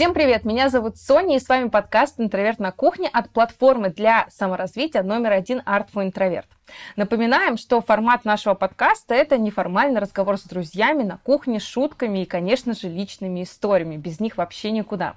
Всем привет, меня зовут Соня, и с вами подкаст «Интроверт на кухне» от платформы для саморазвития номер один Art for Introvert. Напоминаем, что формат нашего подкаста – это неформальный разговор с друзьями на кухне, с шутками и, конечно же, личными историями. Без них вообще никуда.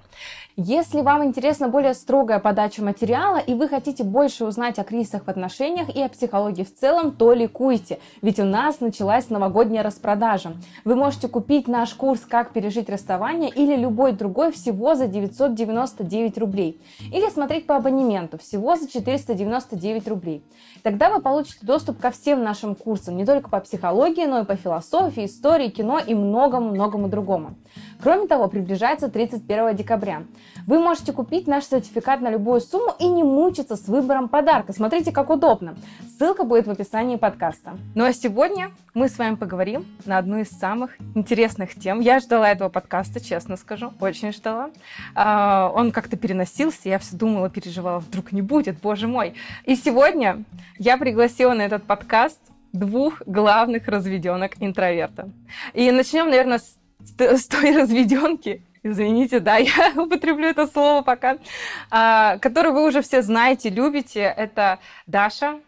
Если вам интересна более строгая подача материала и вы хотите больше узнать о кризисах в отношениях и о психологии в целом, то ликуйте, ведь у нас началась новогодняя распродажа. Вы можете купить наш курс «Как пережить расставание» или любой другой всего за 999 рублей. Или смотреть по абонементу всего за 499 рублей. Тогда вы получите получите доступ ко всем нашим курсам, не только по психологии, но и по философии, истории, кино и многому-многому другому. Кроме того, приближается 31 декабря. Вы можете купить наш сертификат на любую сумму и не мучиться с выбором подарка. Смотрите, как удобно. Ссылка будет в описании подкаста. Ну а сегодня мы с вами поговорим на одну из самых интересных тем. Я ждала этого подкаста, честно скажу, очень ждала. А, он как-то переносился, я все думала, переживала, вдруг не будет, боже мой. И сегодня я пригласила на этот подкаст двух главных разведенок интроверта. И начнем, наверное, с, с той разведенки, извините, да, я употреблю это слово пока, а, которую вы уже все знаете, любите. Это Даша.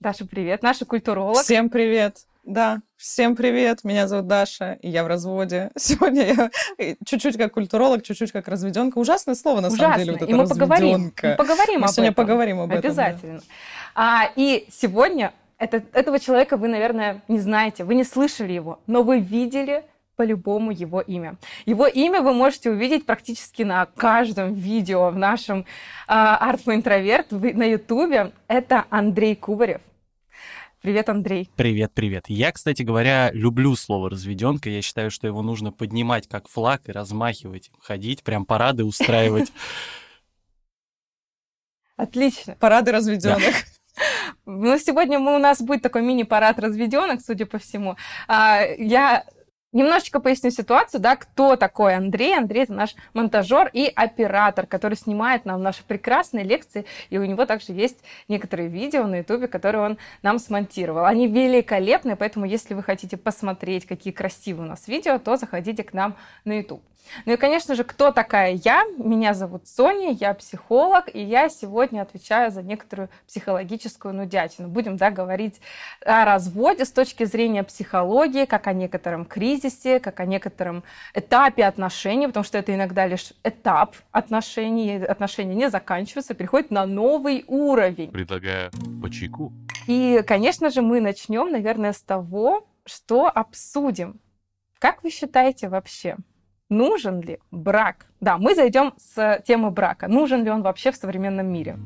Даша, привет. Наша культуролог. Всем привет. Да, всем привет, меня зовут Даша, и я в разводе. Сегодня я чуть-чуть как культуролог, чуть-чуть как разведенка. Ужасное слово, на Ужасное. самом деле, вот и мы поговорим, мы поговорим мы об сегодня этом. поговорим об Обязательно. этом. А, и сегодня это, этого человека вы, наверное, не знаете, вы не слышали его, но вы видели по-любому его имя. Его имя вы можете увидеть практически на каждом видео в нашем э, Art for Introvert на Ютубе. Это Андрей Кубарев. Привет, Андрей. Привет, привет. Я, кстати говоря, люблю слово разведенка. Я считаю, что его нужно поднимать как флаг и размахивать, ходить, прям парады устраивать. Отлично. Парады разведенных. Ну, сегодня мы, у нас будет такой мини-парад разведенных, судя по всему. А, я Немножечко поясню ситуацию, да, кто такой Андрей. Андрей – это наш монтажер и оператор, который снимает нам наши прекрасные лекции, и у него также есть некоторые видео на ютубе, которые он нам смонтировал. Они великолепные, поэтому если вы хотите посмотреть, какие красивые у нас видео, то заходите к нам на ютуб. Ну и, конечно же, кто такая я? Меня зовут Соня, я психолог, и я сегодня отвечаю за некоторую психологическую нудятину. Будем, да, говорить о разводе с точки зрения психологии, как о некотором кризисе, как о некотором этапе отношений, потому что это иногда лишь этап отношений, отношения не заканчиваются, переходят на новый уровень. Предлагаю по чайку. И, конечно же, мы начнем, наверное, с того, что обсудим. Как вы считаете вообще, нужен ли брак? Да, мы зайдем с темы брака. Нужен ли он вообще в современном мире?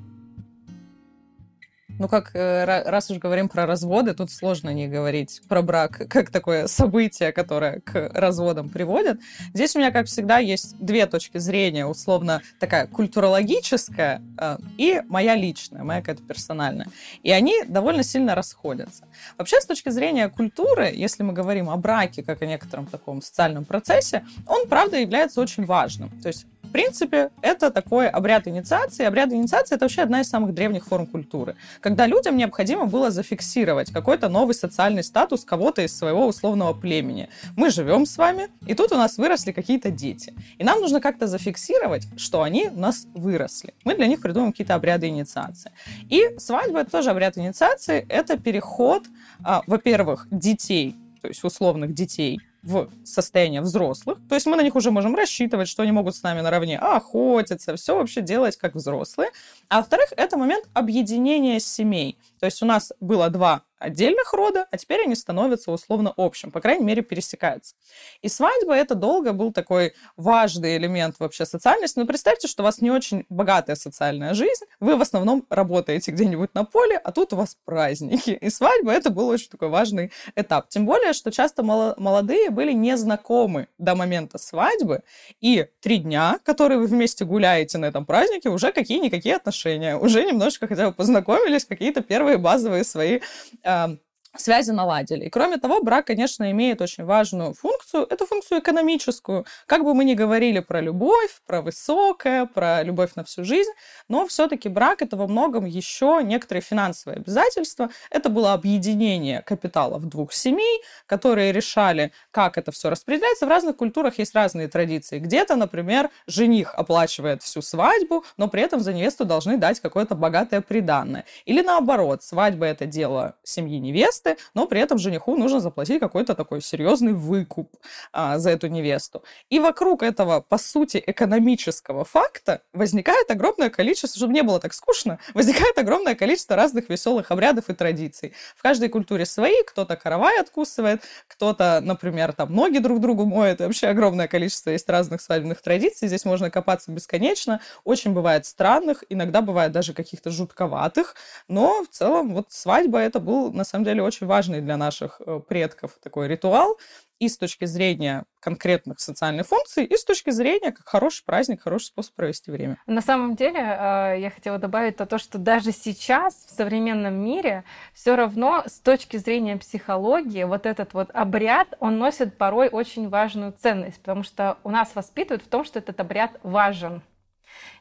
Ну, как э, раз уж говорим про разводы, тут сложно не говорить про брак как такое событие, которое к разводам приводит. Здесь у меня, как всегда, есть две точки зрения, условно такая культурологическая э, и моя личная, моя какая-то персональная. И они довольно сильно расходятся. Вообще, с точки зрения культуры, если мы говорим о браке как о некотором таком социальном процессе, он, правда, является очень важным. То есть принципе, это такой обряд инициации. Обряд инициации — это вообще одна из самых древних форм культуры, когда людям необходимо было зафиксировать какой-то новый социальный статус кого-то из своего условного племени. Мы живем с вами, и тут у нас выросли какие-то дети. И нам нужно как-то зафиксировать, что они у нас выросли. Мы для них придумаем какие-то обряды инициации. И свадьба — это тоже обряд инициации. Это переход, а, во-первых, детей, то есть условных детей, в состояние взрослых. То есть мы на них уже можем рассчитывать, что они могут с нами наравне охотиться, все вообще делать как взрослые. А во-вторых, это момент объединения семей. То есть у нас было два отдельных рода, а теперь они становятся условно общим, по крайней мере, пересекаются. И свадьба это долго был такой важный элемент вообще социальности. Но представьте, что у вас не очень богатая социальная жизнь, вы в основном работаете где-нибудь на поле, а тут у вас праздники. И свадьба это был очень такой важный этап. Тем более, что часто молодые были не знакомы до момента свадьбы, и три дня, которые вы вместе гуляете на этом празднике, уже какие-никакие отношения, уже немножко хотя бы познакомились, какие-то первые базовые свои um, связи наладили. И кроме того, брак, конечно, имеет очень важную функцию. Это функцию экономическую. Как бы мы ни говорили про любовь, про высокое, про любовь на всю жизнь, но все-таки брак это во многом еще некоторые финансовые обязательства. Это было объединение капиталов двух семей, которые решали, как это все распределяется. В разных культурах есть разные традиции. Где-то, например, жених оплачивает всю свадьбу, но при этом за невесту должны дать какое-то богатое приданное. Или наоборот, свадьба это дело семьи невесты, невесты, но при этом жениху нужно заплатить какой-то такой серьезный выкуп а, за эту невесту. И вокруг этого, по сути, экономического факта возникает огромное количество, чтобы не было так скучно, возникает огромное количество разных веселых обрядов и традиций. В каждой культуре свои, кто-то каравай откусывает, кто-то, например, там ноги друг другу моет, и вообще огромное количество есть разных свадебных традиций, здесь можно копаться бесконечно, очень бывает странных, иногда бывает даже каких-то жутковатых, но в целом вот свадьба это был на самом деле очень очень важный для наших э, предков такой ритуал и с точки зрения конкретных социальных функций, и с точки зрения как хороший праздник, хороший способ провести время. На самом деле, э, я хотела добавить то, что даже сейчас в современном мире все равно с точки зрения психологии вот этот вот обряд, он носит порой очень важную ценность, потому что у нас воспитывают в том, что этот обряд важен.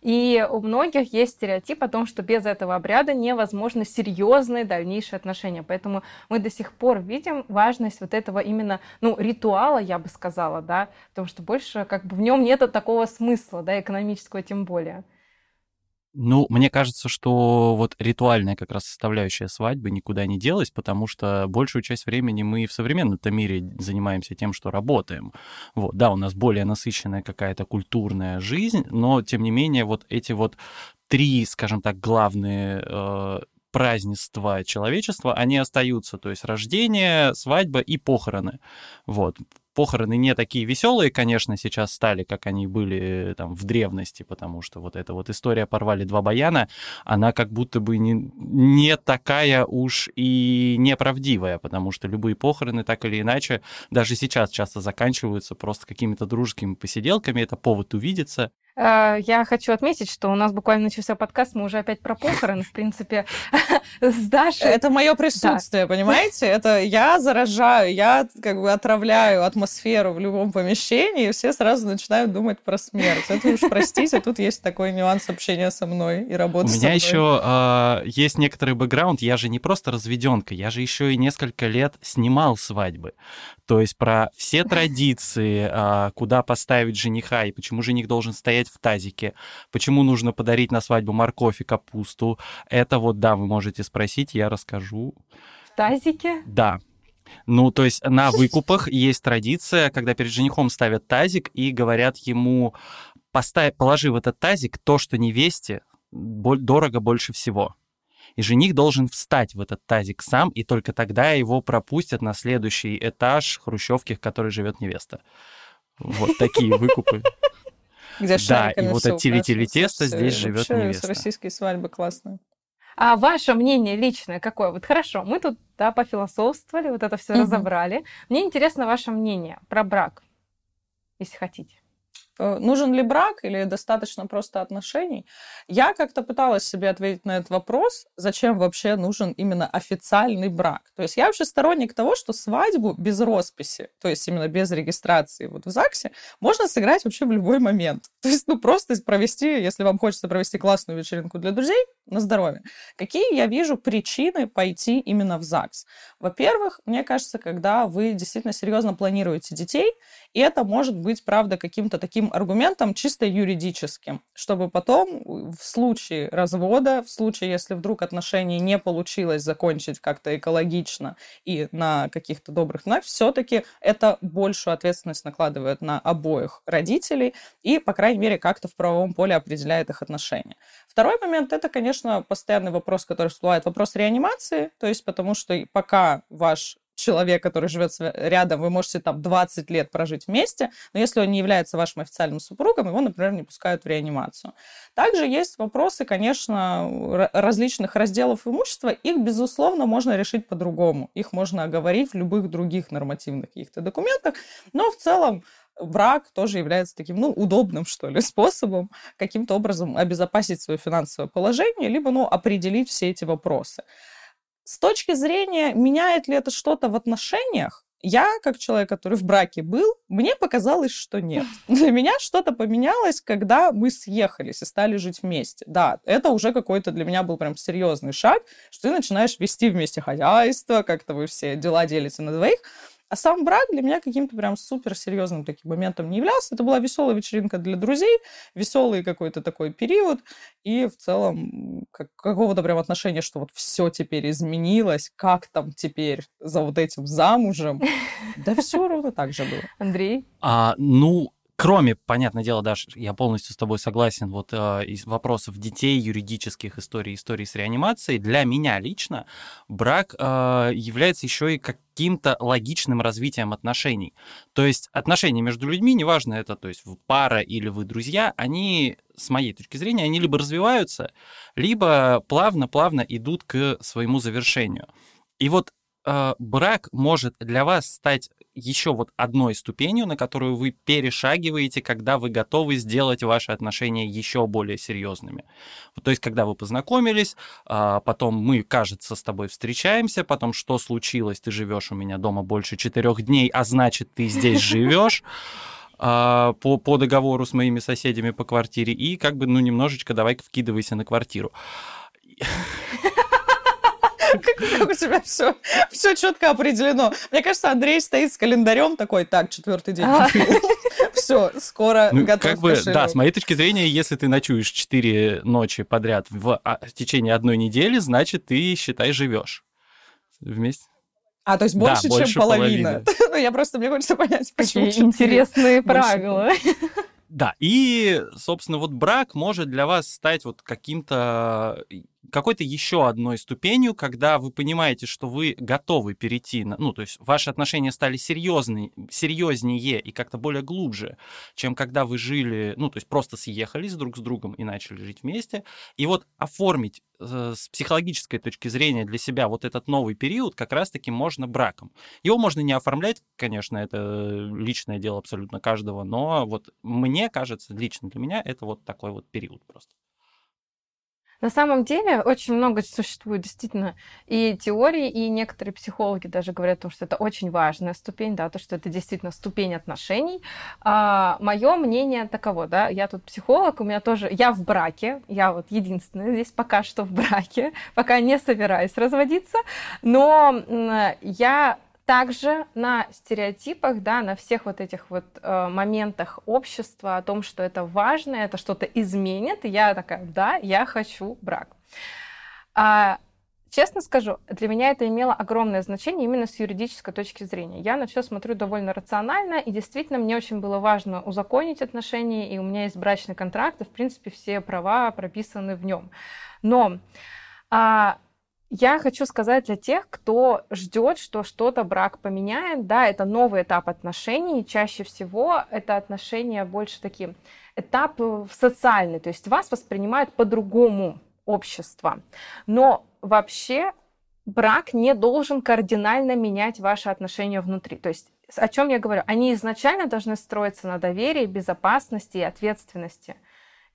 И у многих есть стереотип о том, что без этого обряда невозможно серьезные дальнейшие отношения. Поэтому мы до сих пор видим важность вот этого именно, ну, ритуала, я бы сказала, да, потому что больше как бы в нем нет такого смысла, да, экономического тем более. Ну, мне кажется, что вот ритуальная как раз составляющая свадьбы никуда не делась, потому что большую часть времени мы в современном-то мире занимаемся тем, что работаем. Вот, да, у нас более насыщенная какая-то культурная жизнь, но, тем не менее, вот эти вот три, скажем так, главные э, празднества человечества, они остаются, то есть рождение, свадьба и похороны. Вот похороны не такие веселые, конечно, сейчас стали, как они были э, там в древности, потому что вот эта вот история «Порвали два баяна», она как будто бы не, не такая уж и неправдивая, потому что любые похороны так или иначе даже сейчас часто заканчиваются просто какими-то дружескими посиделками, это повод увидеться. Э, я хочу отметить, что у нас буквально начался подкаст, мы уже опять про похороны, в принципе, с Дашей. Это мое присутствие, да. понимаете? Это я заражаю, я как бы отравляю атмосферу в любом помещении, и все сразу начинают думать про смерть. Это уж простите, тут есть такой нюанс общения со мной и работы У меня еще э, есть некоторый бэкграунд, я же не просто разведенка, я же еще и несколько лет снимал свадьбы. То есть про все традиции, а, куда поставить жениха и почему жених должен стоять в тазике, почему нужно подарить на свадьбу морковь и капусту. Это вот, да, вы можете спросить, я расскажу. В тазике? Да. Ну, то есть на выкупах есть традиция, когда перед женихом ставят тазик и говорят ему, поставь, положи в этот тазик то, что невесте дорого больше всего и жених должен встать в этот тазик сам, и только тогда его пропустят на следующий этаж хрущевки, в которой живет невеста. Вот такие выкупы. Где да, и вот от тили теста здесь живет невеста. российские свадьбы классные. А ваше мнение личное какое? Вот хорошо, мы тут да, пофилософствовали, вот это все угу. разобрали. Мне интересно ваше мнение про брак, если хотите. Э, нужен ли брак или достаточно просто отношений? Я как-то пыталась себе ответить на этот вопрос, зачем вообще нужен именно официальный брак. То есть я вообще сторонник того, что свадьбу без росписи, то есть именно без регистрации вот в ЗАГСе, можно сыграть вообще в любой момент. То есть, ну, просто провести, если вам хочется провести классную вечеринку для друзей, на здоровье. Какие я вижу причины пойти именно в ЗАГС? Во-первых, мне кажется, когда вы действительно серьезно планируете детей, и это может быть, правда, каким-то таким аргументом чисто юридическим, чтобы потом в случае развода, в случае, если вдруг отношения не получилось закончить как-то экологично и на каких-то добрых нах, все-таки это большую ответственность накладывает на обоих родителей и, по крайней мере, как-то в правовом поле определяет их отношения. Второй момент — это, конечно, постоянный вопрос, который всплывает, вопрос реанимации, то есть потому что пока ваш человек, который живет рядом, вы можете там 20 лет прожить вместе, но если он не является вашим официальным супругом, его, например, не пускают в реанимацию. Также есть вопросы, конечно, различных разделов имущества. Их, безусловно, можно решить по-другому. Их можно оговорить в любых других нормативных каких-то документах, но в целом брак тоже является таким, ну, удобным, что ли, способом каким-то образом обезопасить свое финансовое положение, либо, ну, определить все эти вопросы. С точки зрения, меняет ли это что-то в отношениях, я, как человек, который в браке был, мне показалось, что нет. Для меня что-то поменялось, когда мы съехались и стали жить вместе. Да, это уже какой-то для меня был прям серьезный шаг, что ты начинаешь вести вместе хозяйство, как-то вы все дела делите на двоих. А сам брак для меня каким-то прям супер серьезным таким моментом не являлся. Это была веселая вечеринка для друзей, веселый какой-то такой период. И в целом как, какого-то прям отношения, что вот все теперь изменилось, как там теперь за вот этим замужем. Да все ровно так же было. Андрей? А, ну, Кроме, понятное дело, Даш, я полностью с тобой согласен, вот э, из вопросов детей, юридических историй, историй с реанимацией, для меня лично брак э, является еще и каким-то логичным развитием отношений. То есть отношения между людьми, неважно это, то есть пара или вы друзья, они, с моей точки зрения, они либо развиваются, либо плавно-плавно идут к своему завершению. И вот э, брак может для вас стать еще вот одной ступенью, на которую вы перешагиваете, когда вы готовы сделать ваши отношения еще более серьезными. То есть, когда вы познакомились, а, потом мы, кажется, с тобой встречаемся, потом что случилось, ты живешь у меня дома больше четырех дней, а значит, ты здесь живешь а, по, по договору с моими соседями по квартире, и как бы, ну, немножечко давай-ка вкидывайся на квартиру. Как у тебя все, все четко определено. Мне кажется, Андрей стоит с календарем такой, так, четвертый день. А. Все, скоро ну, готов как бы, Да, с моей точки зрения, если ты ночуешь четыре ночи подряд в, а, в течение одной недели, значит, ты, считай, живешь вместе. А, то есть больше, да, чем половина. ну, я просто, мне хочется понять, почему. Интересные правила. Да, и, собственно, вот брак может для вас стать вот каким-то какой-то еще одной ступенью, когда вы понимаете, что вы готовы перейти, на, ну, то есть ваши отношения стали серьезные, серьезнее и как-то более глубже, чем когда вы жили, ну, то есть просто съехались друг с другом и начали жить вместе. И вот оформить э, с психологической точки зрения для себя вот этот новый период как раз-таки можно браком. Его можно не оформлять, конечно, это личное дело абсолютно каждого, но вот мне кажется, лично для меня это вот такой вот период просто. На самом деле очень много существует действительно и теорий, и некоторые психологи даже говорят о том, что это очень важная ступень, да, то, что это действительно ступень отношений. А, мое мнение таково, да, я тут психолог, у меня тоже, я в браке, я вот единственная здесь пока что в браке, пока не собираюсь разводиться, но я также на стереотипах, да, на всех вот этих вот э, моментах общества о том, что это важно, это что-то изменит, и я такая, да, я хочу брак. А, честно скажу, для меня это имело огромное значение именно с юридической точки зрения. Я на все смотрю довольно рационально, и действительно мне очень было важно узаконить отношения, и у меня есть брачный контракт, и в принципе все права прописаны в нем. Но а, я хочу сказать для тех, кто ждет, что что-то брак поменяет, да, это новый этап отношений, чаще всего это отношения больше такие этап социальный, то есть вас воспринимают по-другому общество. Но вообще брак не должен кардинально менять ваши отношения внутри. То есть о чем я говорю? Они изначально должны строиться на доверии, безопасности и ответственности.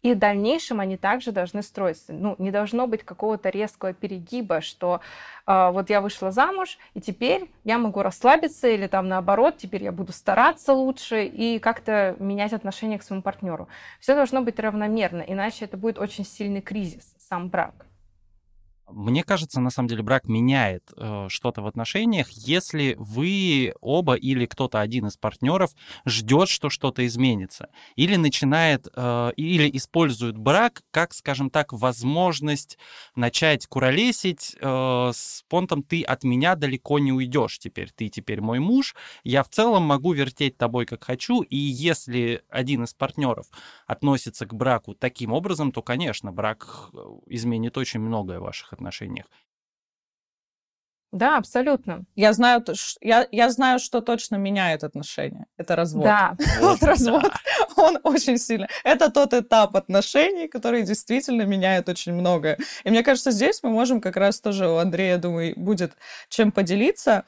И в дальнейшем они также должны строиться. Ну, не должно быть какого-то резкого перегиба, что э, вот я вышла замуж, и теперь я могу расслабиться, или там наоборот, теперь я буду стараться лучше и как-то менять отношение к своему партнеру. Все должно быть равномерно, иначе это будет очень сильный кризис, сам брак. Мне кажется, на самом деле брак меняет э, что-то в отношениях, если вы оба или кто-то один из партнеров ждет, что что-то изменится, или начинает, э, или использует брак как, скажем так, возможность начать куролесить э, с понтом «ты от меня далеко не уйдешь теперь, ты теперь мой муж, я в целом могу вертеть тобой как хочу», и если один из партнеров относится к браку таким образом, то, конечно, брак э, изменит очень многое в ваших. Да, абсолютно. Я знаю, я, я знаю, что точно меняет отношения. Это развод. Да. Вот развод, он очень сильно. Это тот этап отношений, который действительно меняет очень многое. И мне кажется, здесь мы можем как раз тоже у Андрея, думаю, будет чем поделиться.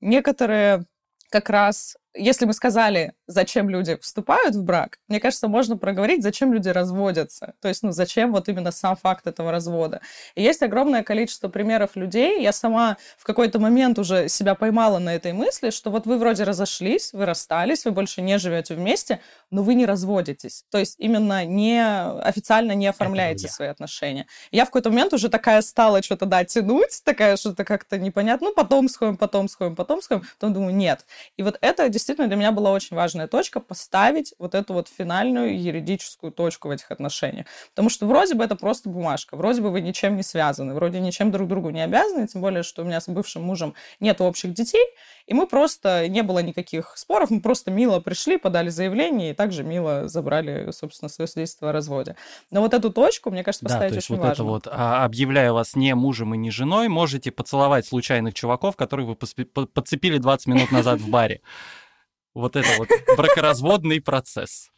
Некоторые как раз, если мы сказали, зачем люди вступают в брак, мне кажется, можно проговорить, зачем люди разводятся. То есть, ну, зачем вот именно сам факт этого развода. И есть огромное количество примеров людей. Я сама в какой-то момент уже себя поймала на этой мысли, что вот вы вроде разошлись, вы расстались, вы больше не живете вместе, но вы не разводитесь. То есть именно не официально не оформляете свои отношения. Я в какой-то момент уже такая стала что-то, да, тянуть, такая что-то как-то непонятно, ну, потом сходим, потом сходим, потом сходим, потом думаю, нет. И вот это действительно для меня была очень важная точка, поставить вот эту вот финальную юридическую точку в этих отношениях. Потому что вроде бы это просто бумажка, вроде бы вы ничем не связаны, вроде ничем друг другу не обязаны, тем более, что у меня с бывшим мужем нет общих детей, и мы просто, не было никаких споров, мы просто мило пришли, подали заявление, и также мило забрали, собственно, свое свидетельство о разводе. Но вот эту точку, мне кажется, поставить да, то есть очень вот важно. это вот, а, объявляя вас не мужем и не женой, можете поцеловать случайных чуваков, которых вы подцепили 20 минут назад в баре. Вот это вот бракоразводный процесс.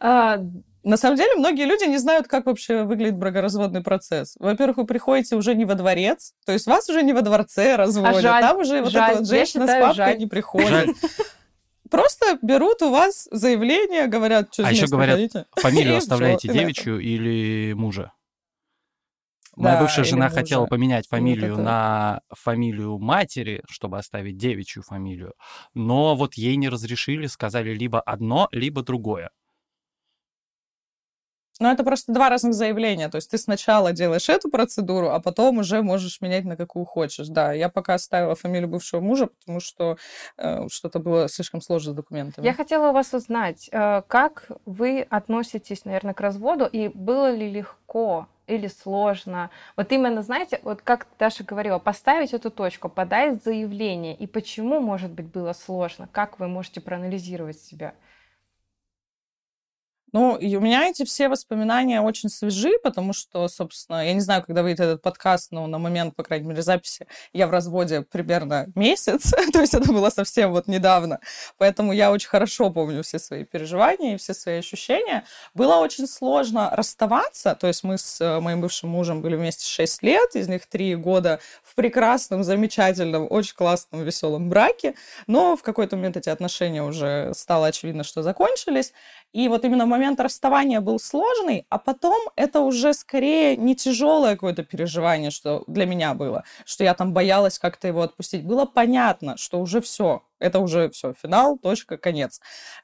А, на самом деле, многие люди не знают, как вообще выглядит бракоразводный процесс. Во-первых, вы приходите уже не во дворец, то есть вас уже не во дворце разводят, а жаль, там уже вот жаль. эта вот женщина считаю, с папкой жаль. не приходит. Жаль. Просто берут у вас заявление, говорят, что А еще говорят, фамилию оставляете девичью или мужа? Моя да, бывшая жена хотела поменять фамилию вот на фамилию матери, чтобы оставить девичью фамилию, но вот ей не разрешили, сказали либо одно, либо другое. Ну, это просто два разных заявления. То есть ты сначала делаешь эту процедуру, а потом уже можешь менять на какую хочешь. Да, я пока оставила фамилию бывшего мужа, потому что э, что-то было слишком сложно с документами. Я хотела у вас узнать, э, как вы относитесь, наверное, к разводу, и было ли легко или сложно? Вот именно, знаете, вот как Даша говорила, поставить эту точку, подать заявление, и почему, может быть, было сложно? Как вы можете проанализировать себя? Ну, и у меня эти все воспоминания очень свежи, потому что, собственно, я не знаю, когда выйдет этот подкаст, но на момент, по крайней мере, записи я в разводе примерно месяц, то есть это было совсем вот недавно, поэтому я очень хорошо помню все свои переживания и все свои ощущения. Было очень сложно расставаться, то есть мы с э, моим бывшим мужем были вместе 6 лет, из них 3 года в прекрасном, замечательном, очень классном, веселом браке, но в какой-то момент эти отношения уже стало очевидно, что закончились, и вот именно момент расставания был сложный, а потом это уже скорее не тяжелое какое-то переживание, что для меня было, что я там боялась как-то его отпустить. Было понятно, что уже все, это уже все, финал, точка, конец.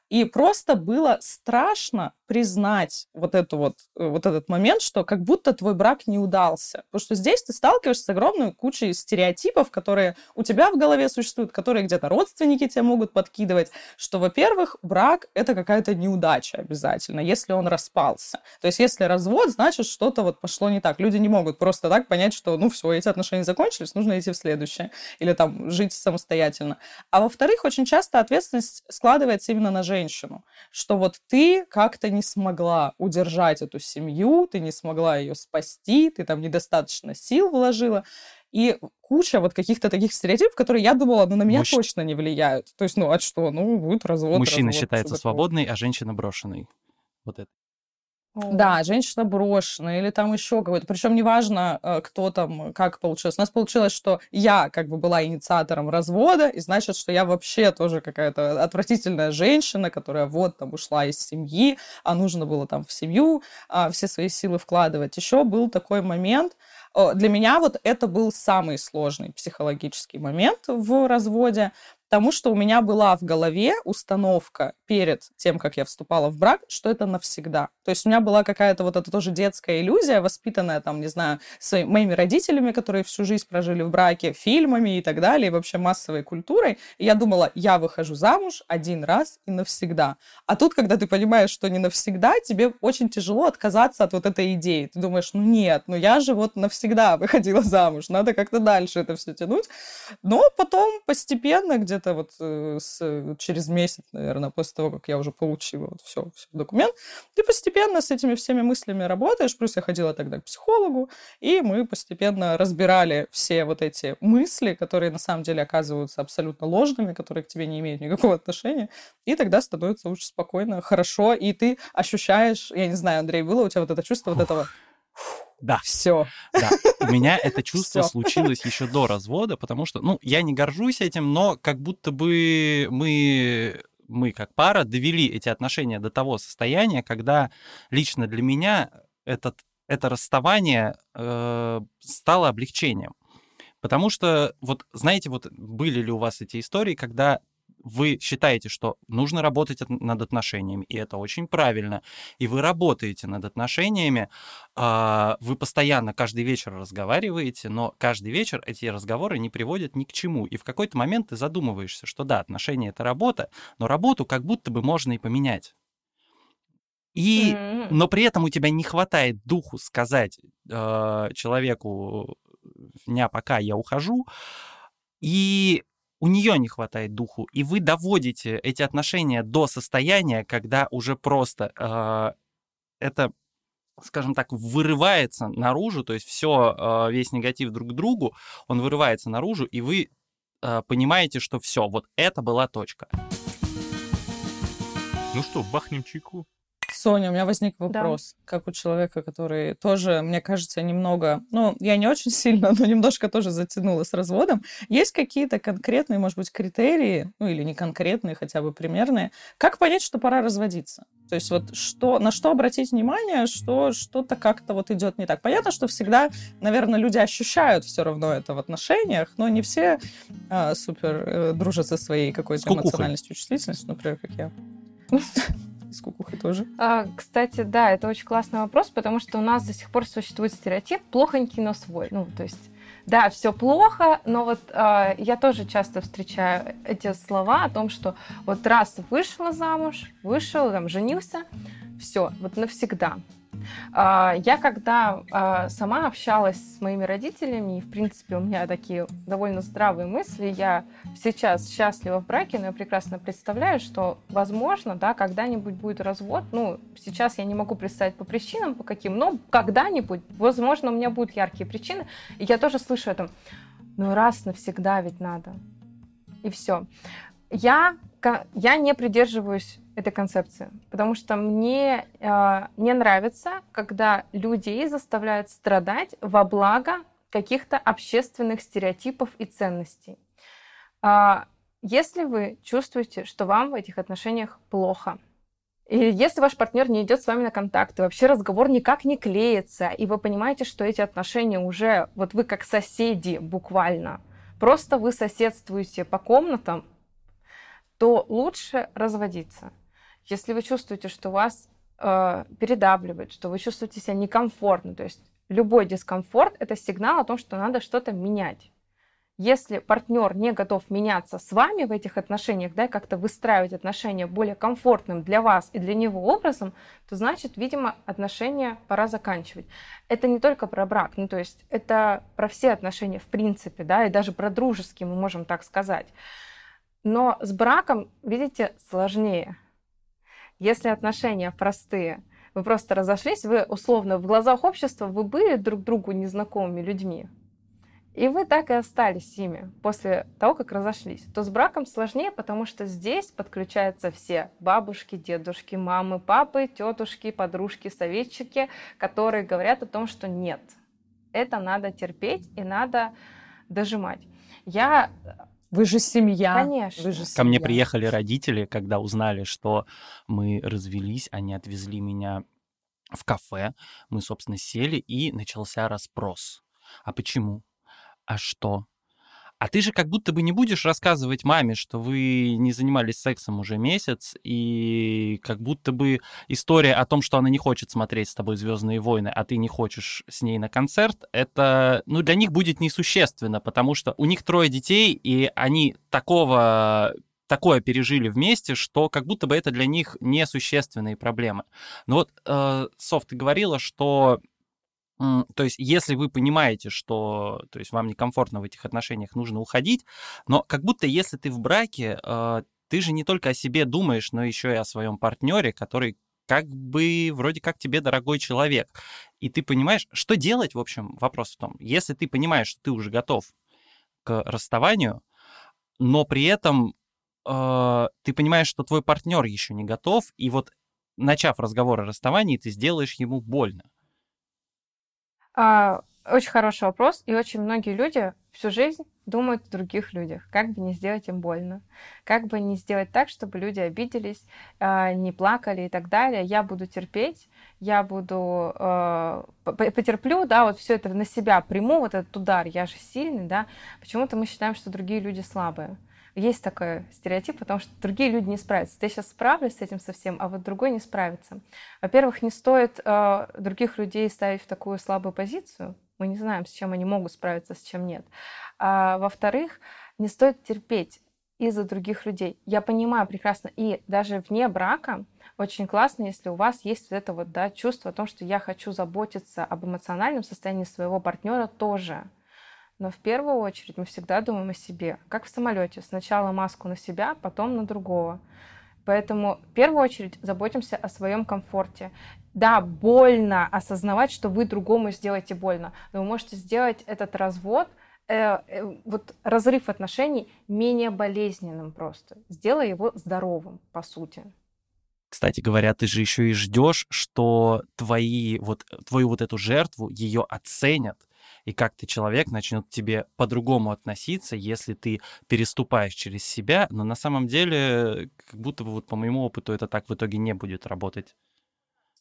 И просто было страшно признать вот, эту вот, э, вот этот момент, что как будто твой брак не удался. Потому что здесь ты сталкиваешься с огромной кучей стереотипов, которые у тебя в голове существуют, которые где-то родственники тебе могут подкидывать, что, во-первых, брак — это какая-то неудача обязательно, если он распался. То есть если развод, значит, что-то вот пошло не так. Люди не могут просто так понять, что, ну, все, эти отношения закончились, нужно идти в следующее. Или там жить самостоятельно. А во-вторых, во-вторых, очень часто ответственность складывается именно на женщину, что вот ты как-то не смогла удержать эту семью, ты не смогла ее спасти, ты там недостаточно сил вложила, и куча вот каких-то таких стереотипов, которые я думала, ну, на меня Мужч... точно не влияют. То есть, ну, а что? Ну, будет развод. Мужчина развод, считается свободной, а женщина брошенной. Вот это. Да, женщина брошена или там еще какой-то. Причем неважно, э, кто там, как получилось. У нас получилось, что я как бы была инициатором развода, и значит, что я вообще тоже какая-то отвратительная женщина, которая вот там ушла из семьи, а нужно было там в семью а, все свои силы вкладывать. Еще был такой момент, для меня вот это был самый сложный психологический момент в разводе, Потому что у меня была в голове установка перед тем, как я вступала в брак, что это навсегда. То есть у меня была какая-то вот эта тоже детская иллюзия, воспитанная там, не знаю, своими, моими родителями, которые всю жизнь прожили в браке, фильмами и так далее, и вообще массовой культурой. И я думала, я выхожу замуж один раз и навсегда. А тут, когда ты понимаешь, что не навсегда, тебе очень тяжело отказаться от вот этой идеи. Ты думаешь, ну нет, ну я же вот навсегда выходила замуж, надо как-то дальше это все тянуть. Но потом постепенно где где-то вот э, с, через месяц, наверное, после того, как я уже получила вот все, все документ, ты постепенно с этими всеми мыслями работаешь. Плюс я ходила тогда к психологу, и мы постепенно разбирали все вот эти мысли, которые на самом деле оказываются абсолютно ложными, которые к тебе не имеют никакого отношения. И тогда становится очень спокойно, хорошо, и ты ощущаешь, я не знаю, Андрей, было у тебя вот это чувство Фух. вот этого Да. Все. Да. У меня это чувство Всё. случилось еще до развода, потому что, ну, я не горжусь этим, но как будто бы мы мы как пара довели эти отношения до того состояния, когда лично для меня этот, это расставание э, стало облегчением. Потому что, вот знаете, вот были ли у вас эти истории, когда вы считаете, что нужно работать от- над отношениями, и это очень правильно, и вы работаете над отношениями, а, вы постоянно каждый вечер разговариваете, но каждый вечер эти разговоры не приводят ни к чему. И в какой-то момент ты задумываешься, что да, отношения — это работа, но работу как будто бы можно и поменять. И но при этом у тебя не хватает духу сказать э, человеку дня пока я ухожу, и у нее не хватает духу, и вы доводите эти отношения до состояния, когда уже просто э, это, скажем так, вырывается наружу, то есть все весь негатив друг к другу, он вырывается наружу, и вы э, понимаете, что все, вот это была точка. Ну что, бахнем чайку? Соня, у меня возник Да. вопрос, как у человека, который тоже, мне кажется, немного, ну, я не очень сильно, но немножко тоже затянула с разводом. Есть какие-то конкретные, может быть, критерии, ну, или не конкретные, хотя бы примерные, как понять, что пора разводиться? То есть вот что, на что обратить внимание, что что-то как-то вот идет не так. Понятно, что всегда, наверное, люди ощущают все равно это в отношениях, но не все а, супер э, дружат со своей какой-то эмоциональностью, чувствительностью, например, как я. С кукухой тоже. А, Кстати, да, это очень классный вопрос, потому что у нас до сих пор существует стереотип плохонький, но свой. Ну, то есть, да, все плохо, но вот а, я тоже часто встречаю эти слова о том, что вот раз вышла замуж, вышел, там, женился, все, вот навсегда. А, Я когда а, сама общалась с моими родителями, и, в принципе, у меня такие довольно здравые мысли, я сейчас счастлива в браке, но я прекрасно представляю, что, возможно, да, когда-нибудь будет развод. Ну, сейчас я не могу представить по причинам, по каким, но когда-нибудь, возможно, у меня будут яркие причины. И я тоже слышу это. Ну, раз навсегда ведь надо. И все. Я, я не придерживаюсь этой концепции, потому что мне э, не нравится, когда людей заставляют страдать во благо каких-то общественных стереотипов и ценностей. А, Если вы чувствуете, что вам в этих отношениях плохо, и если ваш партнер не идет с вами на контакт, и вообще разговор никак не клеится, и вы понимаете, что эти отношения уже, вот вы как соседи буквально, просто вы соседствуете по комнатам, то лучше разводиться. Если вы чувствуете, что вас э, передавливает, что вы чувствуете себя некомфортно, то есть любой дискомфорт это сигнал о том, что надо что-то менять. Если партнер не готов меняться с вами в этих отношениях, да, как-то выстраивать отношения более комфортным для вас и для него образом, то значит, видимо, отношения пора заканчивать. Это не только про брак, ну то есть это про все отношения в принципе, да, и даже про дружеские мы можем так сказать. Но с браком, видите, сложнее. Если отношения простые, вы просто разошлись, вы условно в глазах общества вы были друг другу незнакомыми людьми, и вы так и остались ими после того, как разошлись, то с браком сложнее, потому что здесь подключаются все бабушки, дедушки, мамы, папы, тетушки, подружки, советчики, которые говорят о том, что нет, это надо терпеть и надо дожимать. Я, Вы же семья. Конечно. Вы же Ко мне семья. приехали родители, когда узнали, что мы развелись, они отвезли меня в кафе, мы, собственно, сели, и начался расспрос. А почему? А что? А ты же как будто бы не будешь рассказывать маме, что вы не занимались сексом уже месяц, и как будто бы история о том, что она не хочет смотреть с тобой Звездные войны, а ты не хочешь с ней на концерт, это, ну, для них будет несущественно, потому что у них трое детей, и они такого такое пережили вместе, что как будто бы это для них несущественные проблемы. Но вот, э, Соф, ты говорила, что то есть, если вы понимаете, что то есть, вам некомфортно в этих отношениях, нужно уходить, но как будто если ты в браке, э, ты же не только о себе думаешь, но еще и о своем партнере, который как бы вроде как тебе дорогой человек. И ты понимаешь, что делать, в общем, вопрос в том, если ты понимаешь, что ты уже готов к расставанию, но при этом э, ты понимаешь, что твой партнер еще не готов, и вот начав разговор о расставании, ты сделаешь ему больно. А, очень хороший вопрос, и очень многие люди всю жизнь думают о других людях, как бы не сделать им больно, как бы не сделать так, чтобы люди обиделись, а, не плакали и так далее. Я буду терпеть, я буду э, потерплю, да, вот все это на себя приму, вот этот удар, я же сильный, да. Почему-то мы считаем, что другие люди слабые. Есть такой стереотип, потому что другие люди не справятся. Ты сейчас справлюсь с этим совсем, а вот другой не справится. Во-первых, не стоит э, других людей ставить в такую слабую позицию. Мы не знаем, с чем они могут справиться, с чем нет. А, во-вторых, не стоит терпеть из-за других людей. Я понимаю прекрасно, и даже вне брака очень классно, если у вас есть вот это вот да, чувство о том, что я хочу заботиться об эмоциональном состоянии своего партнера тоже. Но в первую очередь мы всегда думаем о себе, как в самолете. Сначала маску на себя, потом на другого. Поэтому в первую очередь заботимся о своем комфорте. Да, больно осознавать, что вы другому сделаете больно, но вы можете сделать этот развод, э, э, вот разрыв отношений менее болезненным просто, сделая его здоровым, по сути. Кстати говоря, ты же еще и ждешь, что твои, вот, твою вот эту жертву, ее оценят, и как ты человек начнет к тебе по-другому относиться, если ты переступаешь через себя, но на самом деле, как будто бы вот по моему опыту это так в итоге не будет работать.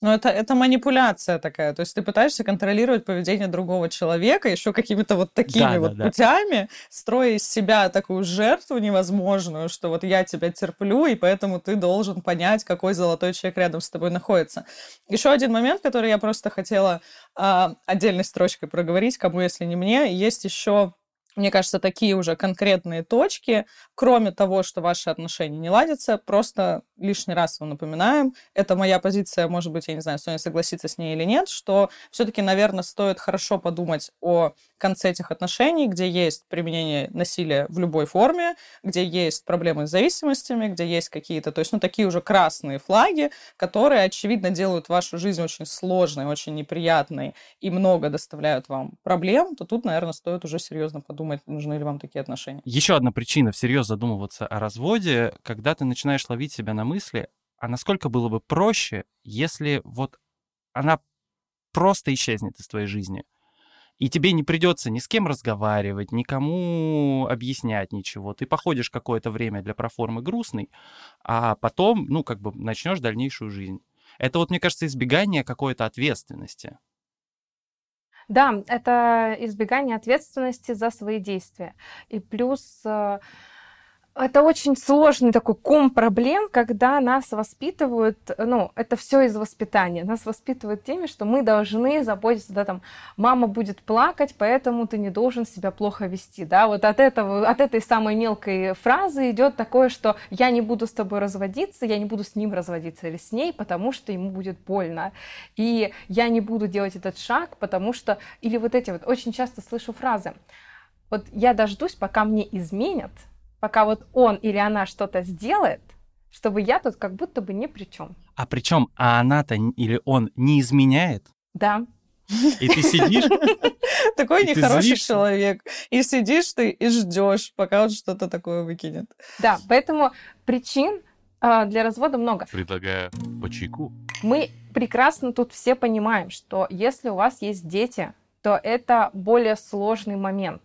Ну, это, это манипуляция такая. То есть ты пытаешься контролировать поведение другого человека еще какими-то вот такими да, вот да, путями, да. строя из себя такую жертву невозможную, что вот я тебя терплю, и поэтому ты должен понять, какой золотой человек рядом с тобой находится. Еще один момент, который я просто хотела а, отдельной строчкой проговорить, кому если не мне, есть еще мне кажется, такие уже конкретные точки, кроме того, что ваши отношения не ладятся, просто лишний раз вам напоминаем, это моя позиция, может быть, я не знаю, Соня согласится с ней или нет, что все-таки, наверное, стоит хорошо подумать о конце этих отношений, где есть применение насилия в любой форме, где есть проблемы с зависимостями, где есть какие-то, то есть, ну, такие уже красные флаги, которые, очевидно, делают вашу жизнь очень сложной, очень неприятной и много доставляют вам проблем, то тут, наверное, стоит уже серьезно подумать, нужны ли вам такие отношения. Еще одна причина всерьез задумываться о разводе, когда ты начинаешь ловить себя на мысли, а насколько было бы проще, если вот она просто исчезнет из твоей жизни. И тебе не придется ни с кем разговаривать, никому объяснять ничего. Ты походишь какое-то время для проформы грустный, а потом, ну, как бы начнешь дальнейшую жизнь. Это вот, мне кажется, избегание какой-то ответственности. Да, это избегание ответственности за свои действия. И плюс э, это очень сложный такой ком проблем, когда нас воспитывают, ну, это все из воспитания. Нас воспитывают теми, что мы должны заботиться, да, там, мама будет плакать, поэтому ты не должен себя плохо вести, да, вот от этого, от этой самой мелкой фразы идет такое, что я не буду с тобой разводиться, я не буду с ним разводиться или с ней, потому что ему будет больно, и я не буду делать этот шаг, потому что, или вот эти вот, очень часто слышу фразы, вот я дождусь, пока мне изменят, пока вот он или она что-то сделает, чтобы я тут как будто бы ни при чем. А причем, а она-то или он не изменяет? Да. И ты сидишь? Такой нехороший человек. И сидишь ты и ждешь, пока он что-то такое выкинет. Да, поэтому причин а, для развода много. Предлагаю по чайку. Мы прекрасно тут все понимаем, что если у вас есть дети, то это более сложный момент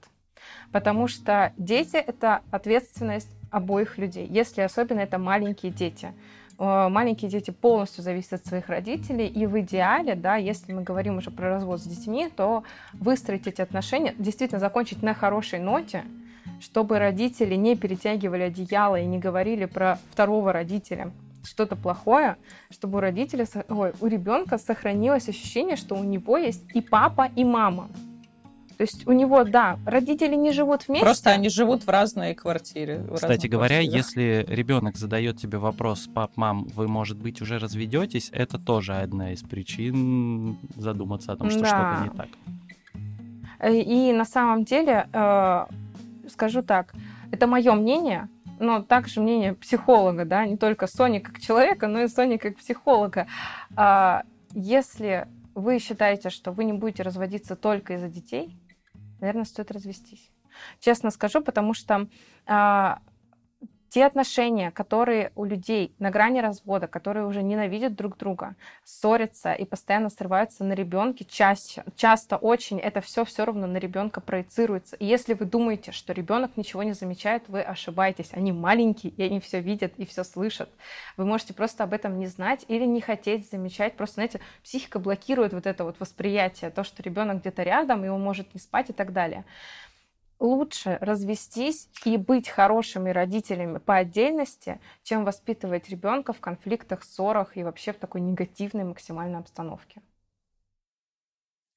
потому что дети — это ответственность обоих людей, если особенно это маленькие дети. Э, маленькие дети полностью зависят от своих родителей, и в идеале, да, если мы говорим уже про развод с детьми, то выстроить эти отношения, действительно закончить на хорошей ноте, чтобы родители не перетягивали одеяло и не говорили про второго родителя что-то плохое, чтобы у родителя, ой, у ребенка сохранилось ощущение, что у него есть и папа, и мама. То есть у него, да, родители не живут вместе. Просто они живут в разной квартире. В Кстати говоря, квартирах. если ребенок задает тебе вопрос, пап, мам, вы, может быть, уже разведетесь, это тоже одна из причин задуматься о том, что да. что-то не так. Э, и на самом деле, э, скажу так, это мое мнение, но также мнение психолога, да, не только Сони как человека, но и Сони как психолога. Э, если вы считаете, что вы не будете разводиться только из-за детей, наверное, стоит развестись. Честно скажу, потому что а, те отношения, которые у людей на грани развода, которые уже ненавидят друг друга, ссорятся и постоянно срываются на ребенке, чаще, часто очень это все все равно на ребенка проецируется. И если вы думаете, что ребенок ничего не замечает, вы ошибаетесь. Они маленькие, и они все видят и все слышат. Вы можете просто об этом не знать или не хотеть замечать. Просто, знаете, психика блокирует вот это вот восприятие, то, что ребенок где-то рядом, и он может не спать и так далее лучше развестись и быть хорошими родителями по отдельности, чем воспитывать ребенка в конфликтах, ссорах и вообще в такой негативной максимальной обстановке.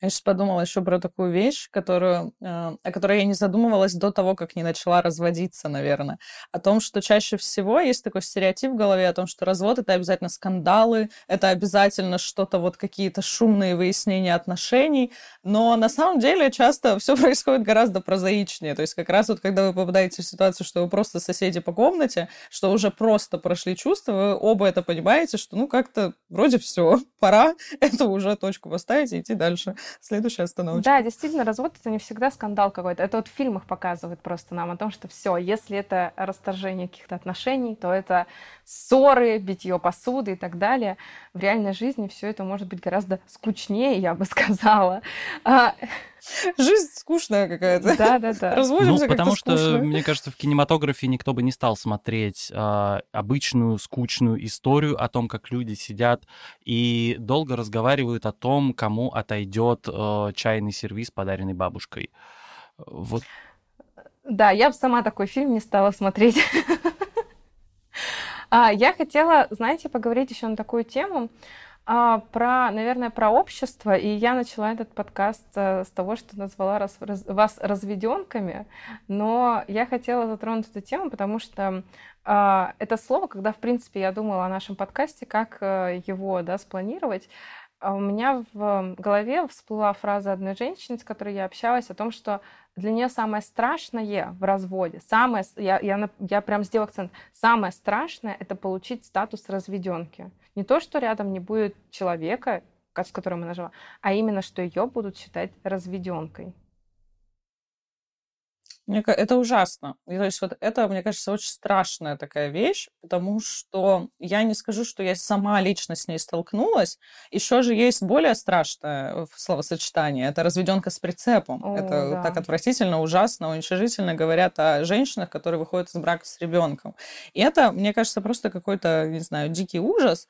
Я сейчас подумала еще про такую вещь, которую, э, о которой я не задумывалась до того, как не начала разводиться, наверное. О том, что чаще всего есть такой стереотип в голове о том, что развод — это обязательно скандалы, это обязательно что-то, вот какие-то шумные выяснения отношений. Но на самом деле часто все происходит гораздо прозаичнее. То есть как раз вот когда вы попадаете в ситуацию, что вы просто соседи по комнате, что уже просто прошли чувства, вы оба это понимаете, что ну как-то вроде все, пора эту уже точку поставить и идти дальше следующая остановочка. Да, действительно, развод это не всегда скандал какой-то. Это вот в фильмах показывают просто нам о том, что все, если это расторжение каких-то отношений, то это ссоры, битье посуды и так далее. В реальной жизни все это может быть гораздо скучнее, я бы сказала. Жизнь скучная какая-то. Да, да, да. Разводимся ну, потому что, скучно. мне кажется, в кинематографе никто бы не стал смотреть э, обычную скучную историю о том, как люди сидят и долго разговаривают о том, кому отойдет э, чайный сервис, подаренный бабушкой. Вот. Да, я бы сама такой фильм не стала смотреть. А, я хотела, знаете, поговорить еще на такую тему а, про, наверное, про общество. И я начала этот подкаст а, с того, что назвала раз, раз, вас разведенками. Но я хотела затронуть эту тему, потому что а, это слово, когда, в принципе, я думала о нашем подкасте, как а, его да, спланировать, а у меня в голове всплыла фраза одной женщины, с которой я общалась, о том, что для нее самое страшное в разводе, самое, я, я, я прям сделала акцент, самое страшное это получить статус разведенки. Не то, что рядом не будет человека, с которым она жила, а именно, что ее будут считать разведенкой. Мне, это ужасно. И, то есть вот это, мне кажется, очень страшная такая вещь, потому что я не скажу, что я сама лично с ней столкнулась. Еще же есть более страшное э, словосочетание. Это разведенка с прицепом. О, это да. так отвратительно, ужасно, уничижительно говорят о женщинах, которые выходят из брака с ребенком. И это, мне кажется, просто какой-то, не знаю, дикий ужас.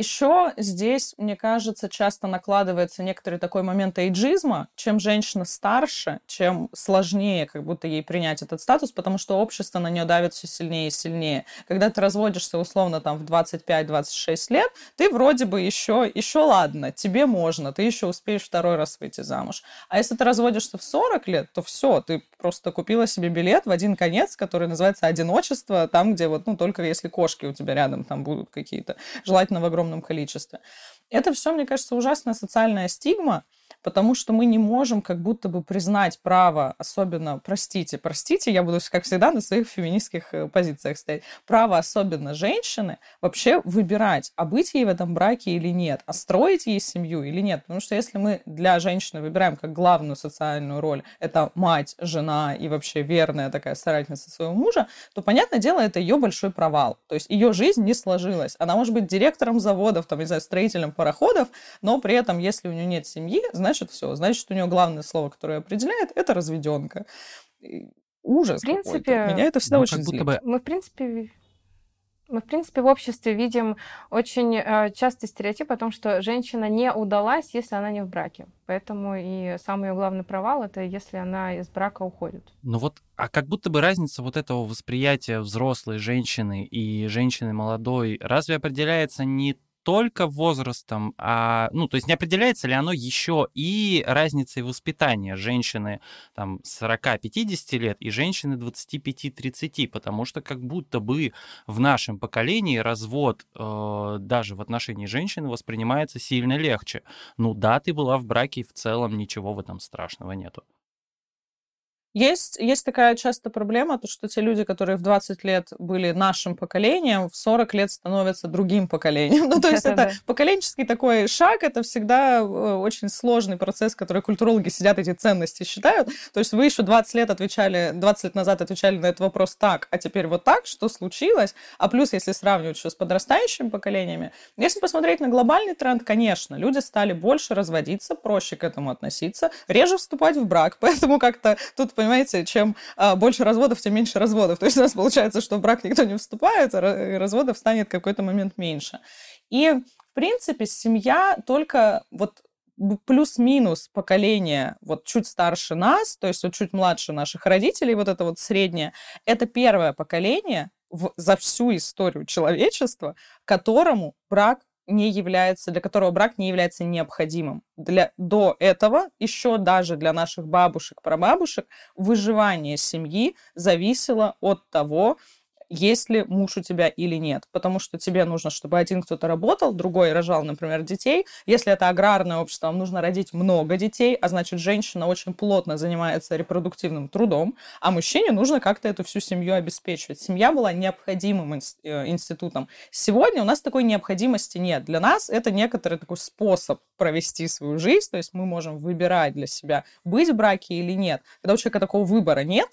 Еще здесь, мне кажется, часто накладывается некоторый такой момент эйджизма. Чем женщина старше, чем сложнее как будто ей принять этот статус, потому что общество на нее давит все сильнее и сильнее. Когда ты разводишься условно там в 25-26 лет, ты вроде бы еще, еще ладно, тебе можно, ты еще успеешь второй раз выйти замуж. А если ты разводишься в 40 лет, то все, ты просто купила себе билет в один конец, который называется одиночество, там, где вот, ну, только если кошки у тебя рядом там будут какие-то, желательно в огромном количестве. Это все, мне кажется, ужасная социальная стигма, потому что мы не можем как будто бы признать право, особенно, простите, простите, я буду, как всегда, на своих феминистских э, позициях стоять, право особенно женщины вообще выбирать, а быть ей в этом браке или нет, а строить ей семью или нет. Потому что если мы для женщины выбираем как главную социальную роль, это мать, жена и вообще верная такая старательница своего мужа, то, понятное дело, это ее большой провал. То есть ее жизнь не сложилась. Она может быть директором заводов, там, не знаю, строителем пароходов, но при этом, если у нее нет семьи, значит, все. Значит, у нее главное слово, которое определяет, это разведенка. Ужас. В принципе, Меня это всегда ну, очень злит. бы Мы, в принципе, мы, в принципе, в обществе видим очень э, частый стереотип о том, что женщина не удалась, если она не в браке. Поэтому и самый ее главный провал это если она из брака уходит. Ну вот, а как будто бы разница вот этого восприятия взрослой женщины и женщины молодой разве определяется не только возрастом, а, ну, то есть не определяется ли оно еще и разницей воспитания женщины там 40-50 лет и женщины 25-30, потому что как будто бы в нашем поколении развод э, даже в отношении женщины воспринимается сильно легче. Ну да, ты была в браке, и в целом ничего в этом страшного нету. Есть, есть такая часто проблема, то, что те люди, которые в 20 лет были нашим поколением, в 40 лет становятся другим поколением. Ну, то есть это поколенческий такой шаг, это всегда э, очень сложный процесс, который культурологи сидят эти ценности считают. То есть вы еще 20 лет отвечали, 20 лет назад отвечали на этот вопрос так, а теперь вот так, что случилось? А плюс, если сравнивать еще с подрастающими поколениями, если посмотреть на глобальный тренд, конечно, люди стали больше разводиться, проще к этому относиться, реже вступать в брак, поэтому как-то тут понимаете, чем а, больше разводов, тем меньше разводов. То есть у нас получается, что в брак никто не вступает, а разводов станет какой-то момент меньше. И, в принципе, семья только вот плюс-минус поколение вот чуть старше нас, то есть вот чуть младше наших родителей, вот это вот среднее, это первое поколение в, за всю историю человечества, которому брак не является, для которого брак не является необходимым. Для, до этого, еще даже для наших бабушек, прабабушек, выживание семьи зависело от того, есть ли муж у тебя или нет. Потому что тебе нужно, чтобы один кто-то работал, другой рожал, например, детей. Если это аграрное общество, вам нужно родить много детей, а значит, женщина очень плотно занимается репродуктивным трудом, а мужчине нужно как-то эту всю семью обеспечивать. Семья была необходимым э, институтом. Сегодня у нас такой необходимости нет. Для нас это некоторый такой способ провести свою жизнь, то есть мы можем выбирать для себя, быть в браке или нет. Когда у человека такого выбора нет,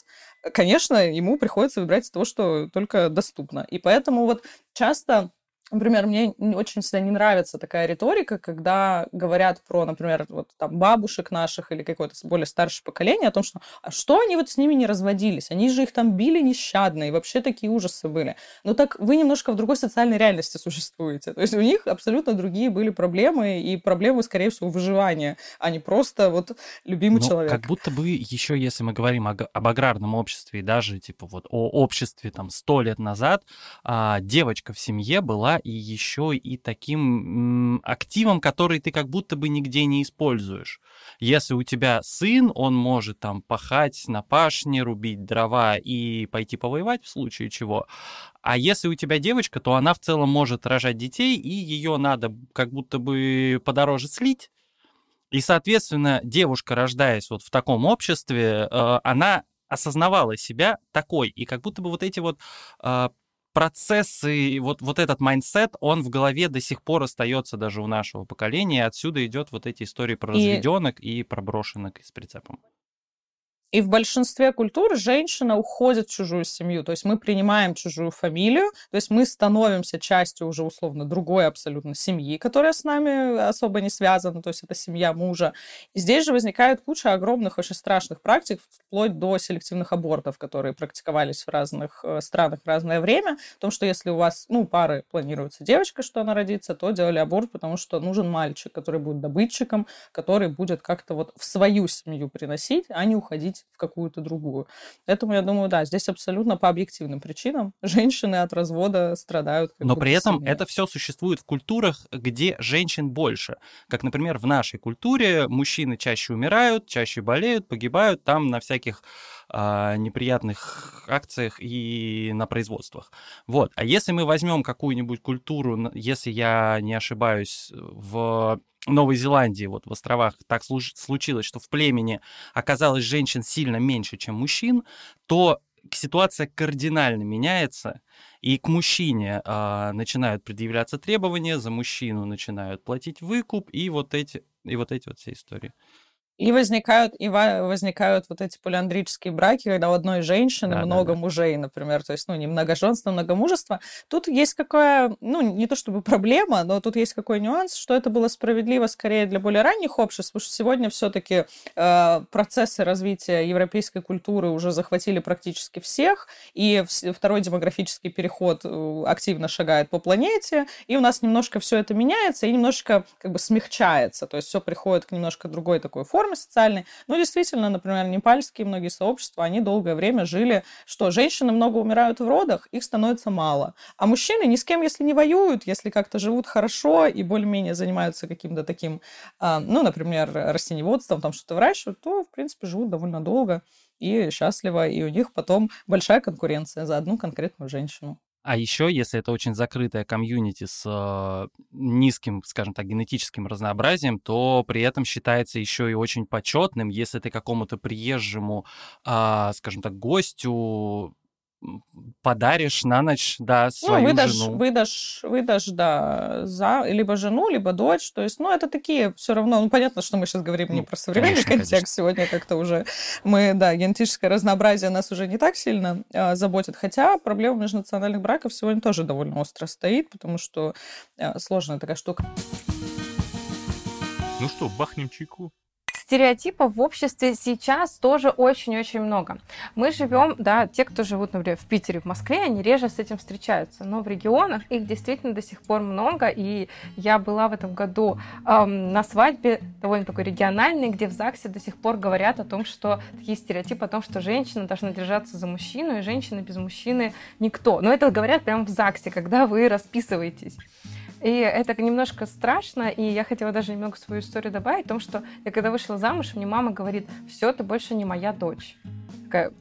конечно, ему приходится выбирать то, что только доступно. И поэтому вот часто Например, мне очень всегда не нравится такая риторика, когда говорят про, например, вот там бабушек наших или какое-то более старшее поколение о том, что а что они вот с ними не разводились? Они же их там били нещадно, и вообще такие ужасы были. Ну так вы немножко в другой социальной реальности существуете. То есть у них абсолютно другие были проблемы, и проблемы, скорее всего, выживания, а не просто вот любимый ну, человек. Как будто бы еще, если мы говорим о, об аграрном обществе, и даже типа вот о обществе там сто лет назад, а, девочка в семье была и еще и таким активом, который ты как будто бы нигде не используешь. Если у тебя сын, он может там пахать на пашне, рубить дрова и пойти повоевать в случае чего. А если у тебя девочка, то она в целом может рожать детей, и ее надо как будто бы подороже слить. И, соответственно, девушка, рождаясь вот в таком обществе, э, она осознавала себя такой. И как будто бы вот эти вот э, процессы, вот, вот этот mindset, он в голове до сих пор остается даже у нашего поколения. Отсюда идет вот эти истории про разведенок и, и про брошенок с прицепом. И в большинстве культур женщина уходит в чужую семью. То есть мы принимаем чужую фамилию, то есть мы становимся частью уже условно другой абсолютно семьи, которая с нами особо не связана, то есть это семья мужа. И здесь же возникает куча огромных, очень страшных практик, вплоть до селективных абортов, которые практиковались в разных э, странах в разное время. В том, что если у вас, ну, пары планируется девочка, что она родится, то делали аборт, потому что нужен мальчик, который будет добытчиком, который будет как-то вот в свою семью приносить, а не уходить уходить в какую-то другую. Поэтому я думаю, да, здесь абсолютно по объективным причинам женщины от развода страдают. Но при этом сильнее. это все существует в культурах, где женщин больше. Как, например, в нашей культуре мужчины чаще умирают, чаще болеют, погибают там на всяких а, неприятных акциях и на производствах. Вот. А если мы возьмем какую-нибудь культуру, если я не ошибаюсь, в Новой Зеландии, вот в островах, так случилось, что в племени оказалось женщин сильно меньше, чем мужчин, то ситуация кардинально меняется, и к мужчине а, начинают предъявляться требования, за мужчину начинают платить выкуп, и вот эти, и вот эти вот все истории. И возникают, и возникают вот эти полиандрические браки, когда у одной женщины да, много да, да. мужей, например, то есть, ну, не многоженство, многомужество. Тут есть какая, ну, не то чтобы проблема, но тут есть какой нюанс, что это было справедливо скорее для более ранних обществ, потому что сегодня все-таки э, процессы развития европейской культуры уже захватили практически всех, и второй демографический переход э, активно шагает по планете, и у нас немножко все это меняется и немножко как бы смягчается, то есть все приходит к немножко другой такой форме, форме социальной. Ну, действительно, например, непальские многие сообщества, они долгое время жили, что женщины много умирают в родах, их становится мало. А мужчины ни с кем, если не воюют, если как-то живут хорошо и более-менее занимаются каким-то таким, а, ну, например, растеневодством, там что-то выращивают, то, в принципе, живут довольно долго и счастливо, и у них потом большая конкуренция за одну конкретную женщину. А еще, если это очень закрытая комьюнити с э, низким, скажем так, генетическим разнообразием, то при этом считается еще и очень почетным, если ты какому-то приезжему, э, скажем так, гостю подаришь на ночь, да, ну, свою ну, выдашь, жену. Выдашь, выдашь, да, за либо жену, либо дочь. То есть, ну, это такие все равно, ну, понятно, что мы сейчас говорим ну, не про современный конечно, контекст. Конечно. Сегодня как-то уже мы, да, генетическое разнообразие нас уже не так сильно а, заботит. Хотя проблема межнациональных браков сегодня тоже довольно остро стоит, потому что а, сложная такая штука. Ну что, бахнем чайку? Стереотипов в обществе сейчас тоже очень-очень много. Мы живем, да, те, кто живут, например, в Питере, в Москве, они реже с этим встречаются, но в регионах их действительно до сих пор много, и я была в этом году эм, на свадьбе довольно такой региональной, где в ЗАГСе до сих пор говорят о том, что такие стереотипы о том, что женщина должна держаться за мужчину, и женщина без мужчины никто. Но это говорят прямо в ЗАГСе, когда вы расписываетесь. И это немножко страшно, и я хотела даже немного свою историю добавить, о том, что я когда вышла замуж, мне мама говорит, все, ты больше не моя дочь. Такая,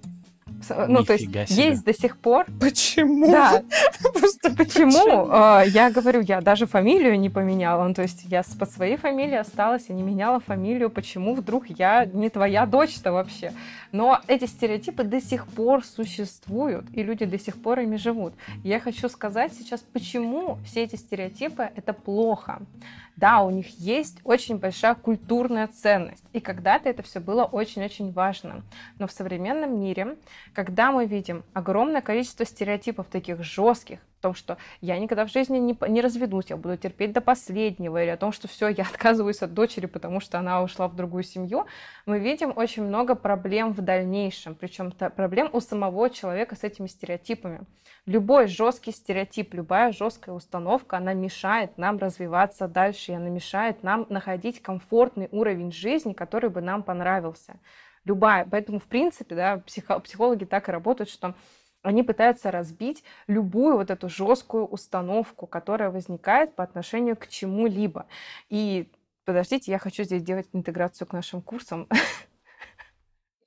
ну, то есть себе. есть до сих пор. Почему? Да. Просто почему? А, я говорю, я даже фамилию не поменяла. Ну, то есть я под своей фамилией осталась, я не меняла фамилию. Почему вдруг я не твоя дочь-то вообще? Но эти стереотипы до сих пор существуют, и люди до сих пор ими живут. Я хочу сказать сейчас, почему все эти стереотипы — это плохо. Да, у них есть очень большая культурная ценность, и когда-то это все было очень-очень важно. Но в современном мире, когда мы видим огромное количество стереотипов таких жестких, о том, что я никогда в жизни не, не разведусь, я буду терпеть до последнего, или о том, что все, я отказываюсь от дочери, потому что она ушла в другую семью, мы видим очень много проблем в дальнейшем, причем проблем у самого человека с этими стереотипами. Любой жесткий стереотип, любая жесткая установка, она мешает нам развиваться дальше, она мешает нам находить комфортный уровень жизни, который бы нам понравился. Любая. Поэтому, в принципе, да, психологи так и работают, что они пытаются разбить любую вот эту жесткую установку, которая возникает по отношению к чему-либо. И подождите, я хочу здесь делать интеграцию к нашим курсам.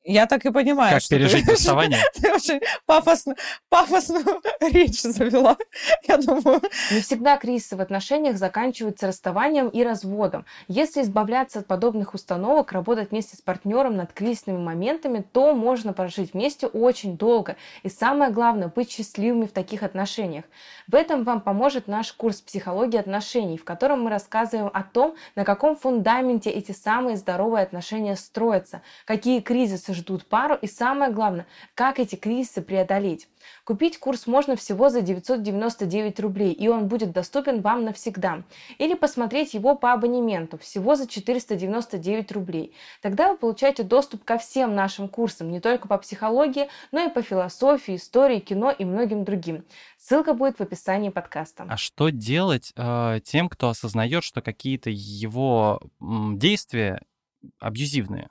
Я так и понимаю, как что пережить ты, расставание. Ты очень пафосно, пафосную речь завела, я думаю. Не всегда кризисы в отношениях заканчиваются расставанием и разводом. Если избавляться от подобных установок, работать вместе с партнером над кризисными моментами, то можно прожить вместе очень долго. И самое главное, быть счастливыми в таких отношениях. В этом вам поможет наш курс психологии отношений, в котором мы рассказываем о том, на каком фундаменте эти самые здоровые отношения строятся, какие кризисы ждут пару и самое главное, как эти кризисы преодолеть. Купить курс можно всего за 999 рублей, и он будет доступен вам навсегда. Или посмотреть его по абонементу всего за 499 рублей. Тогда вы получаете доступ ко всем нашим курсам, не только по психологии, но и по философии, истории, кино и многим другим. Ссылка будет в описании подкаста. А что делать э, тем, кто осознает, что какие-то его действия абьюзивные?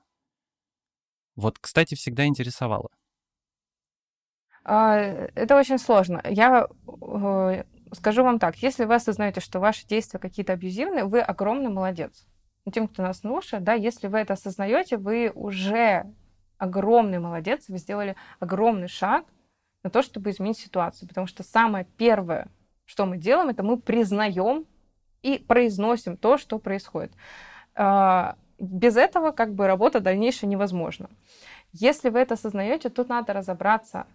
Вот, кстати, всегда интересовало. А, это очень сложно. Я э, скажу вам так, если вы осознаете, что ваши действия какие-то абьюзивные, вы огромный молодец. Тем, кто нас слушает, да, если вы это осознаете, вы уже огромный молодец, вы сделали огромный шаг на то, чтобы изменить ситуацию. Потому что самое первое, что мы делаем, это мы признаем и произносим то, что происходит. Без этого как бы работа дальнейшая невозможна. Если вы это осознаете, тут надо разобраться,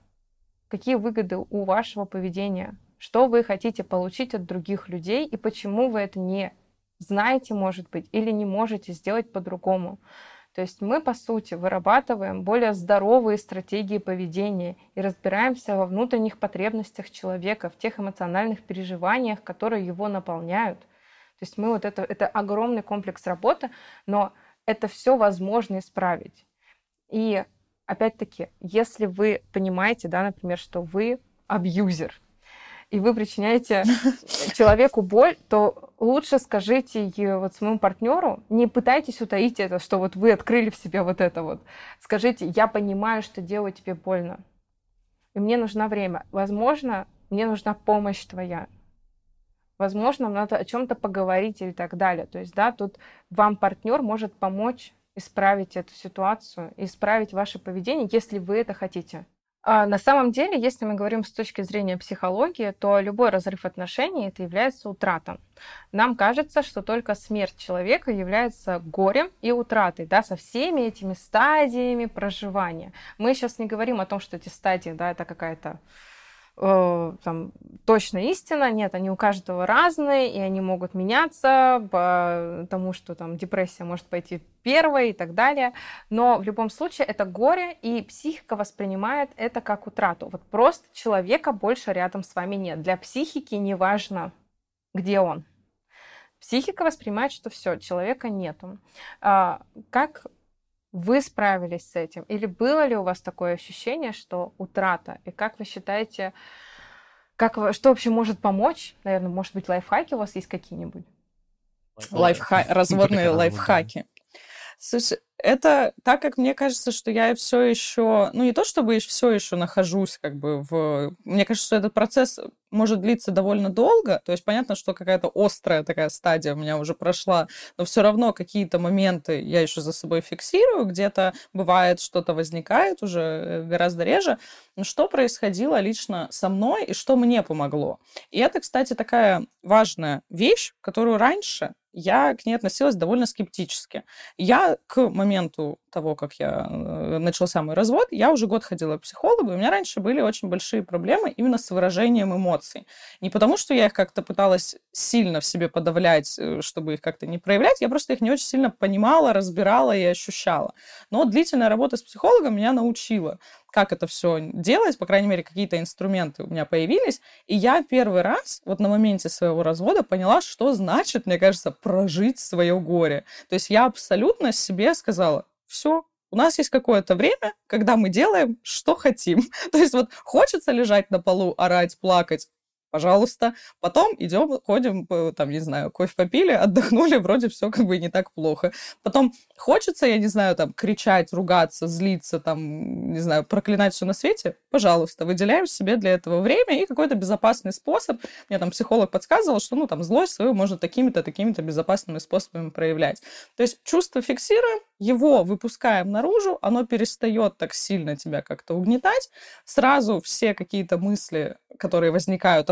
какие выгоды у вашего поведения, что вы хотите получить от других людей и почему вы это не знаете, может быть, или не можете сделать по-другому. То есть мы, по сути, вырабатываем более здоровые стратегии поведения и разбираемся во внутренних потребностях человека, в тех эмоциональных переживаниях, которые его наполняют – то есть мы вот это, это огромный комплекс работы, но это все возможно исправить. И опять-таки, если вы понимаете, да, например, что вы абьюзер, и вы причиняете человеку боль, то лучше скажите вот своему партнеру, не пытайтесь утаить это, что вот вы открыли в себе вот это вот. Скажите, я понимаю, что делаю тебе больно, и мне нужно время. Возможно, мне нужна помощь твоя возможно, надо о чем-то поговорить и так далее. То есть, да, тут вам партнер может помочь исправить эту ситуацию, исправить ваше поведение, если вы это хотите. А на самом деле, если мы говорим с точки зрения психологии, то любой разрыв отношений это является утратом. Нам кажется, что только смерть человека является горем и утратой, да, со всеми этими стадиями проживания. Мы сейчас не говорим о том, что эти стадии, да, это какая-то э, там, точно истина. Нет, они у каждого разные, и они могут меняться, потому что там депрессия может пойти первой и так далее. Но в любом случае это горе, и психика воспринимает это как утрату. Вот просто человека больше рядом с вами нет. Для психики не важно, где он. Психика воспринимает, что все, человека нету. А, как вы справились с этим? Или было ли у вас такое ощущение, что утрата? И как вы считаете, как, что вообще может помочь? Наверное, может быть, лайфхаки у вас есть какие-нибудь? Лайфха... Разводные лайфхаки. Слушай, это так как мне кажется, что я все еще, ну не то чтобы все еще нахожусь как бы в... Мне кажется, что этот процесс может длиться довольно долго, то есть понятно, что какая-то острая такая стадия у меня уже прошла, но все равно какие-то моменты я еще за собой фиксирую, где-то бывает что-то возникает уже э, гораздо реже. Но что происходило лично со мной и что мне помогло? И это, кстати, такая важная вещь, которую раньше я к ней относилась довольно скептически. Я к моменту того, как я э, начался мой развод, я уже год ходила к психологу, и у меня раньше были очень большие проблемы именно с выражением эмоций. Не потому, что я их как-то пыталась сильно в себе подавлять, э, чтобы их как-то не проявлять, я просто их не очень сильно понимала, разбирала и ощущала. Но длительная работа с психологом меня научила как это все делать, по крайней мере, какие-то инструменты у меня появились. И я первый раз вот на моменте своего развода поняла, что значит, мне кажется, прожить свое горе. То есть я абсолютно себе сказала, все, у нас есть какое-то время, когда мы делаем, что хотим. То есть вот хочется лежать на полу, орать, плакать, пожалуйста. Потом идем, ходим, там, не знаю, кофе попили, отдохнули, вроде все как бы не так плохо. Потом хочется, я не знаю, там, кричать, ругаться, злиться, там, не знаю, проклинать все на свете, пожалуйста, выделяем себе для этого время и какой-то безопасный способ. Мне там психолог подсказывал, что, ну, там, злость свою можно такими-то, такими-то безопасными способами проявлять. То есть чувство фиксируем, его выпускаем наружу, оно перестает так сильно тебя как-то угнетать, сразу все какие-то мысли, которые возникают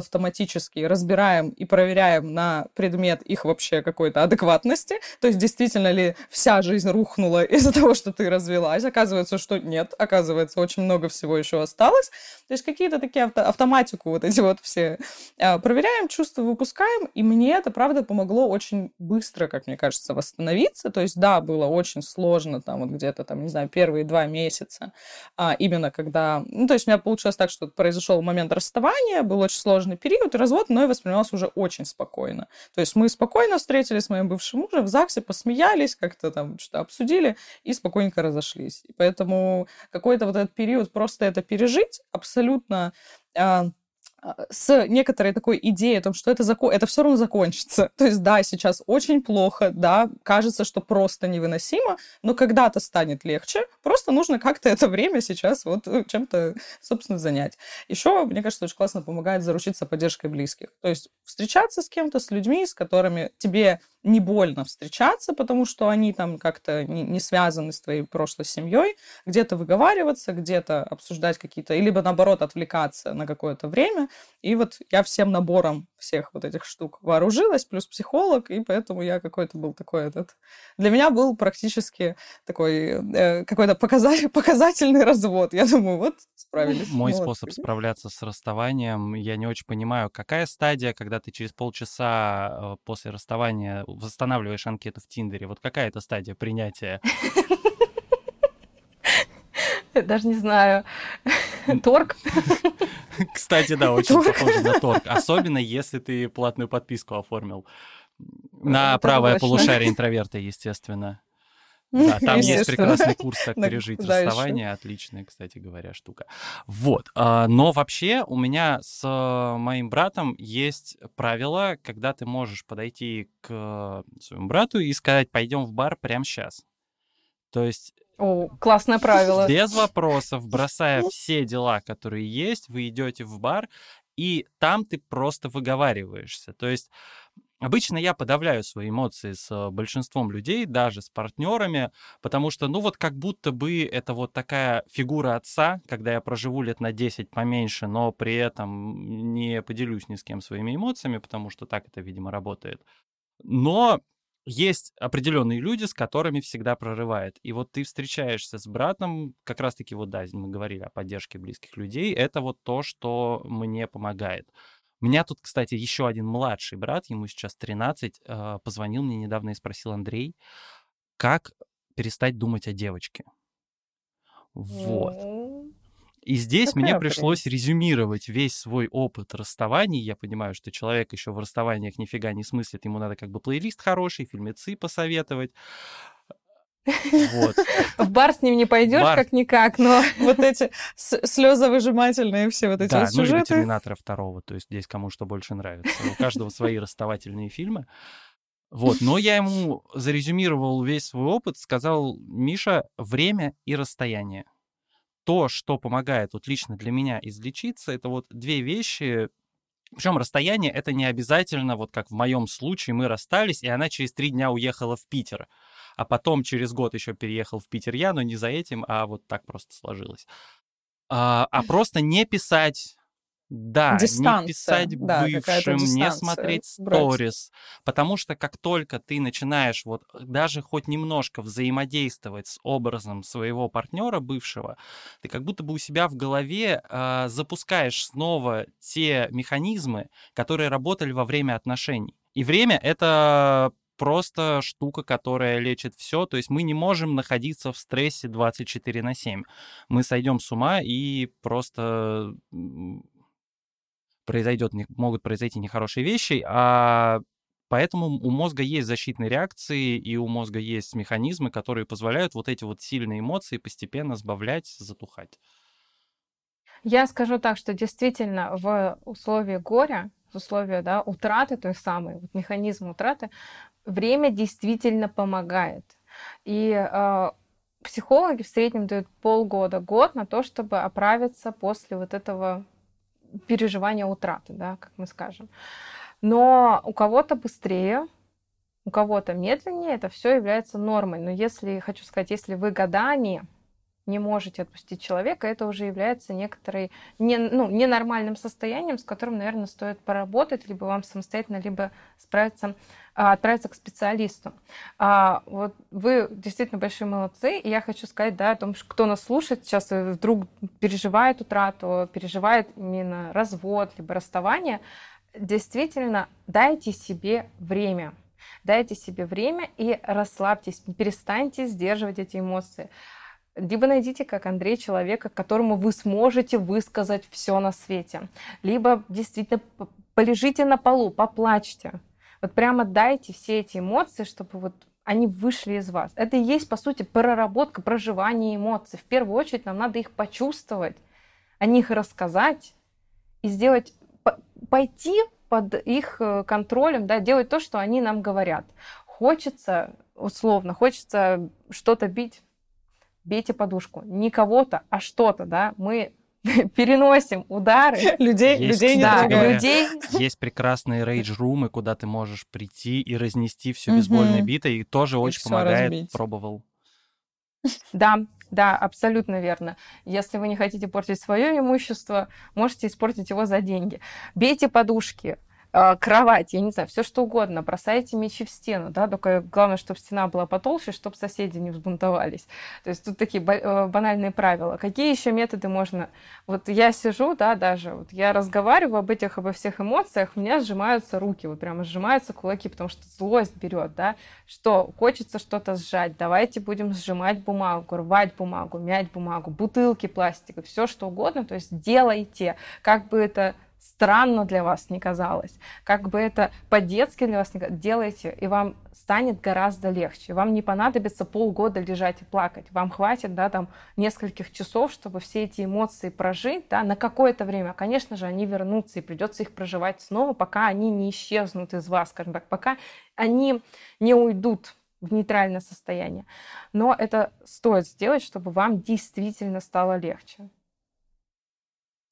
разбираем и проверяем на предмет их вообще какой-то адекватности, то есть действительно ли вся жизнь рухнула из-за того, что ты развелась, оказывается, что нет, оказывается, очень много всего еще осталось, то есть какие-то такие авто автоматику вот эти вот все а, проверяем, чувства выпускаем, и мне это, правда, помогло очень быстро, как мне кажется, восстановиться, то есть да, было очень сложно, там вот где-то, там, не знаю, первые два месяца, а, именно когда... Ну, то есть у меня получилось так, что произошел момент расставания, был очень сложный период, развод мной воспринимался уже очень спокойно. То есть мы спокойно встретились с моим бывшим мужем в ЗАГСе, посмеялись, как-то там что-то обсудили и спокойненько разошлись. И поэтому какой-то вот этот период просто это пережить абсолютно а, с некоторой такой идеей о том, что это, закон, это все равно закончится. То есть, да, сейчас очень плохо, да, кажется, что просто невыносимо, но когда-то станет легче, просто нужно как-то это время сейчас вот э, чем-то, собственно, занять. Еще, мне кажется, очень классно помогает заручиться поддержкой близких. То есть встречаться с кем-то, с людьми, с которыми тебе не больно встречаться, потому что они там как-то не, не связаны с твоей прошлой семьей, где-то выговариваться, где-то обсуждать какие-то, либо наоборот отвлекаться на какое-то время. И вот я всем набором всех вот этих штук вооружилась, плюс психолог, и поэтому я какой-то был такой этот... Для меня был практически такой э, какой-то показатель, показательный развод. Я думаю, вот справились. Мой вот. способ справляться с расставанием, я не очень понимаю, какая стадия, когда ты через полчаса э, после расставания восстанавливаешь анкету в Тиндере? Вот какая это стадия принятия? Даже не знаю. Торг? Кстати, да, очень похоже на торг. Особенно, если ты платную подписку оформил. На правое полушарие интроверта, естественно. Да, там есть прекрасный курс, как пережить расставание. Отличная, кстати говоря, штука. Вот. А, но вообще у меня с моим братом есть правило, когда ты можешь подойти к своему брату и сказать, пойдем в бар прямо сейчас. То есть о, классное правило. Без вопросов, бросая все дела, которые есть, вы идете в бар, и там ты просто выговариваешься. То есть Обычно я подавляю свои эмоции с э, большинством людей, даже с партнерами, потому что, ну вот как будто бы это вот такая фигура отца, когда я проживу лет на 10 поменьше, но при этом не поделюсь ни с кем своими эмоциями, потому что так это, видимо, работает. Но есть определенные люди, с которыми всегда прорывает. И вот ты встречаешься с братом, как раз-таки вот, да, мы говорили о поддержке близких людей, это вот то, что мне помогает. У меня тут, кстати, еще один младший брат, ему сейчас 13, а, позвонил мне недавно и спросил Андрей, как перестать думать о девочке. Вот. И здесь Какая мне пришлось прелесть. резюмировать весь свой опыт расставаний. Я понимаю, что человек еще в расставаниях нифига не смыслит. Ему надо как бы плейлист хороший, фильмецы посоветовать. Вот. В бар с ним не пойдешь как-никак, но вот эти слезовыжимательные все вот эти да, вот сюжеты. ну, Терминатора второго, то есть здесь кому что больше нравится. У каждого свои расставательные фильмы. Вот, но я ему зарезюмировал весь свой опыт, сказал, Миша, время и расстояние. То, что помогает вот лично для меня излечиться, это вот две вещи, причем расстояние это не обязательно, вот как в моем случае, мы расстались, и она через три дня уехала в Питер а потом через год еще переехал в Питер я, но не за этим, а вот так просто сложилось. А, а просто не писать да, дистанция, не писать да, бывшим, не смотреть сторис. Потому что как только ты начинаешь вот даже хоть немножко взаимодействовать с образом своего партнера бывшего, ты как будто бы у себя в голове э, запускаешь снова те механизмы, которые работали во время отношений. И время это просто штука, которая лечит все. То есть мы не можем находиться в стрессе 24 на 7. Мы сойдем с ума и просто произойдет, могут произойти нехорошие вещи, а Поэтому у мозга есть защитные реакции, и у мозга есть механизмы, которые позволяют вот эти вот сильные эмоции постепенно сбавлять, затухать. Я скажу так, что действительно в условии горя, в условии да, утраты той самой, вот механизм утраты, время действительно помогает. И э, психологи в среднем дают полгода, год на то, чтобы оправиться после вот этого переживания утраты, да, как мы скажем. Но у кого-то быстрее, у кого-то медленнее, это все является нормой. Но если, хочу сказать, если вы годами не можете отпустить человека, это уже является некоторой не, ну, ненормальным состоянием, с которым, наверное, стоит поработать, либо вам самостоятельно, либо справиться, а, отправиться к специалисту. А, вот вы действительно большие молодцы, и я хочу сказать, да, о том, что кто нас слушает, сейчас вдруг переживает утрату, переживает именно развод, либо расставание, действительно дайте себе время. Дайте себе время и расслабьтесь, перестаньте сдерживать эти эмоции либо найдите, как Андрей, человека, которому вы сможете высказать все на свете. Либо действительно полежите на полу, поплачьте. Вот прямо дайте все эти эмоции, чтобы вот они вышли из вас. Это и есть, по сути, проработка проживания эмоций. В первую очередь нам надо их почувствовать, о них рассказать и сделать, пойти под их э, контролем, да, делать то, что они нам говорят. Хочется, условно, хочется что-то бить, бейте подушку. Не кого-то, а что-то, да. Мы переносим удары. Людей, есть, людей не да, говоря, людей. Есть прекрасные рейдж-румы, куда ты можешь прийти и разнести все бейсбольной битой, и тоже и очень помогает. Разбить. Пробовал. Да, да, абсолютно верно. Если вы не хотите портить свое имущество, можете испортить его за деньги. Бейте подушки, кровать, я не знаю, все что угодно, бросайте мечи в стену, да, только главное, чтобы стена была потолще, чтобы соседи не взбунтовались. То есть тут такие э, банальные правила. Какие еще методы можно? Вот я сижу, да, даже, вот я разговариваю об этих, обо всех эмоциях, у меня сжимаются руки, вот прямо сжимаются кулаки, потому что злость берет, да, что хочется что-то сжать, давайте будем сжимать бумагу, рвать бумагу, мять бумагу, бутылки пластика, все что угодно, то есть делайте, как бы это странно для вас не казалось, как бы это по-детски для вас не делайте, и вам станет гораздо легче. Вам не понадобится полгода лежать и плакать. Вам хватит, да, там, нескольких часов, чтобы все эти эмоции прожить, да, на какое-то время. Конечно же, они вернутся, и придется их проживать снова, пока они не исчезнут из вас, скажем так, пока они не уйдут в нейтральное состояние. Но это стоит сделать, чтобы вам действительно стало легче.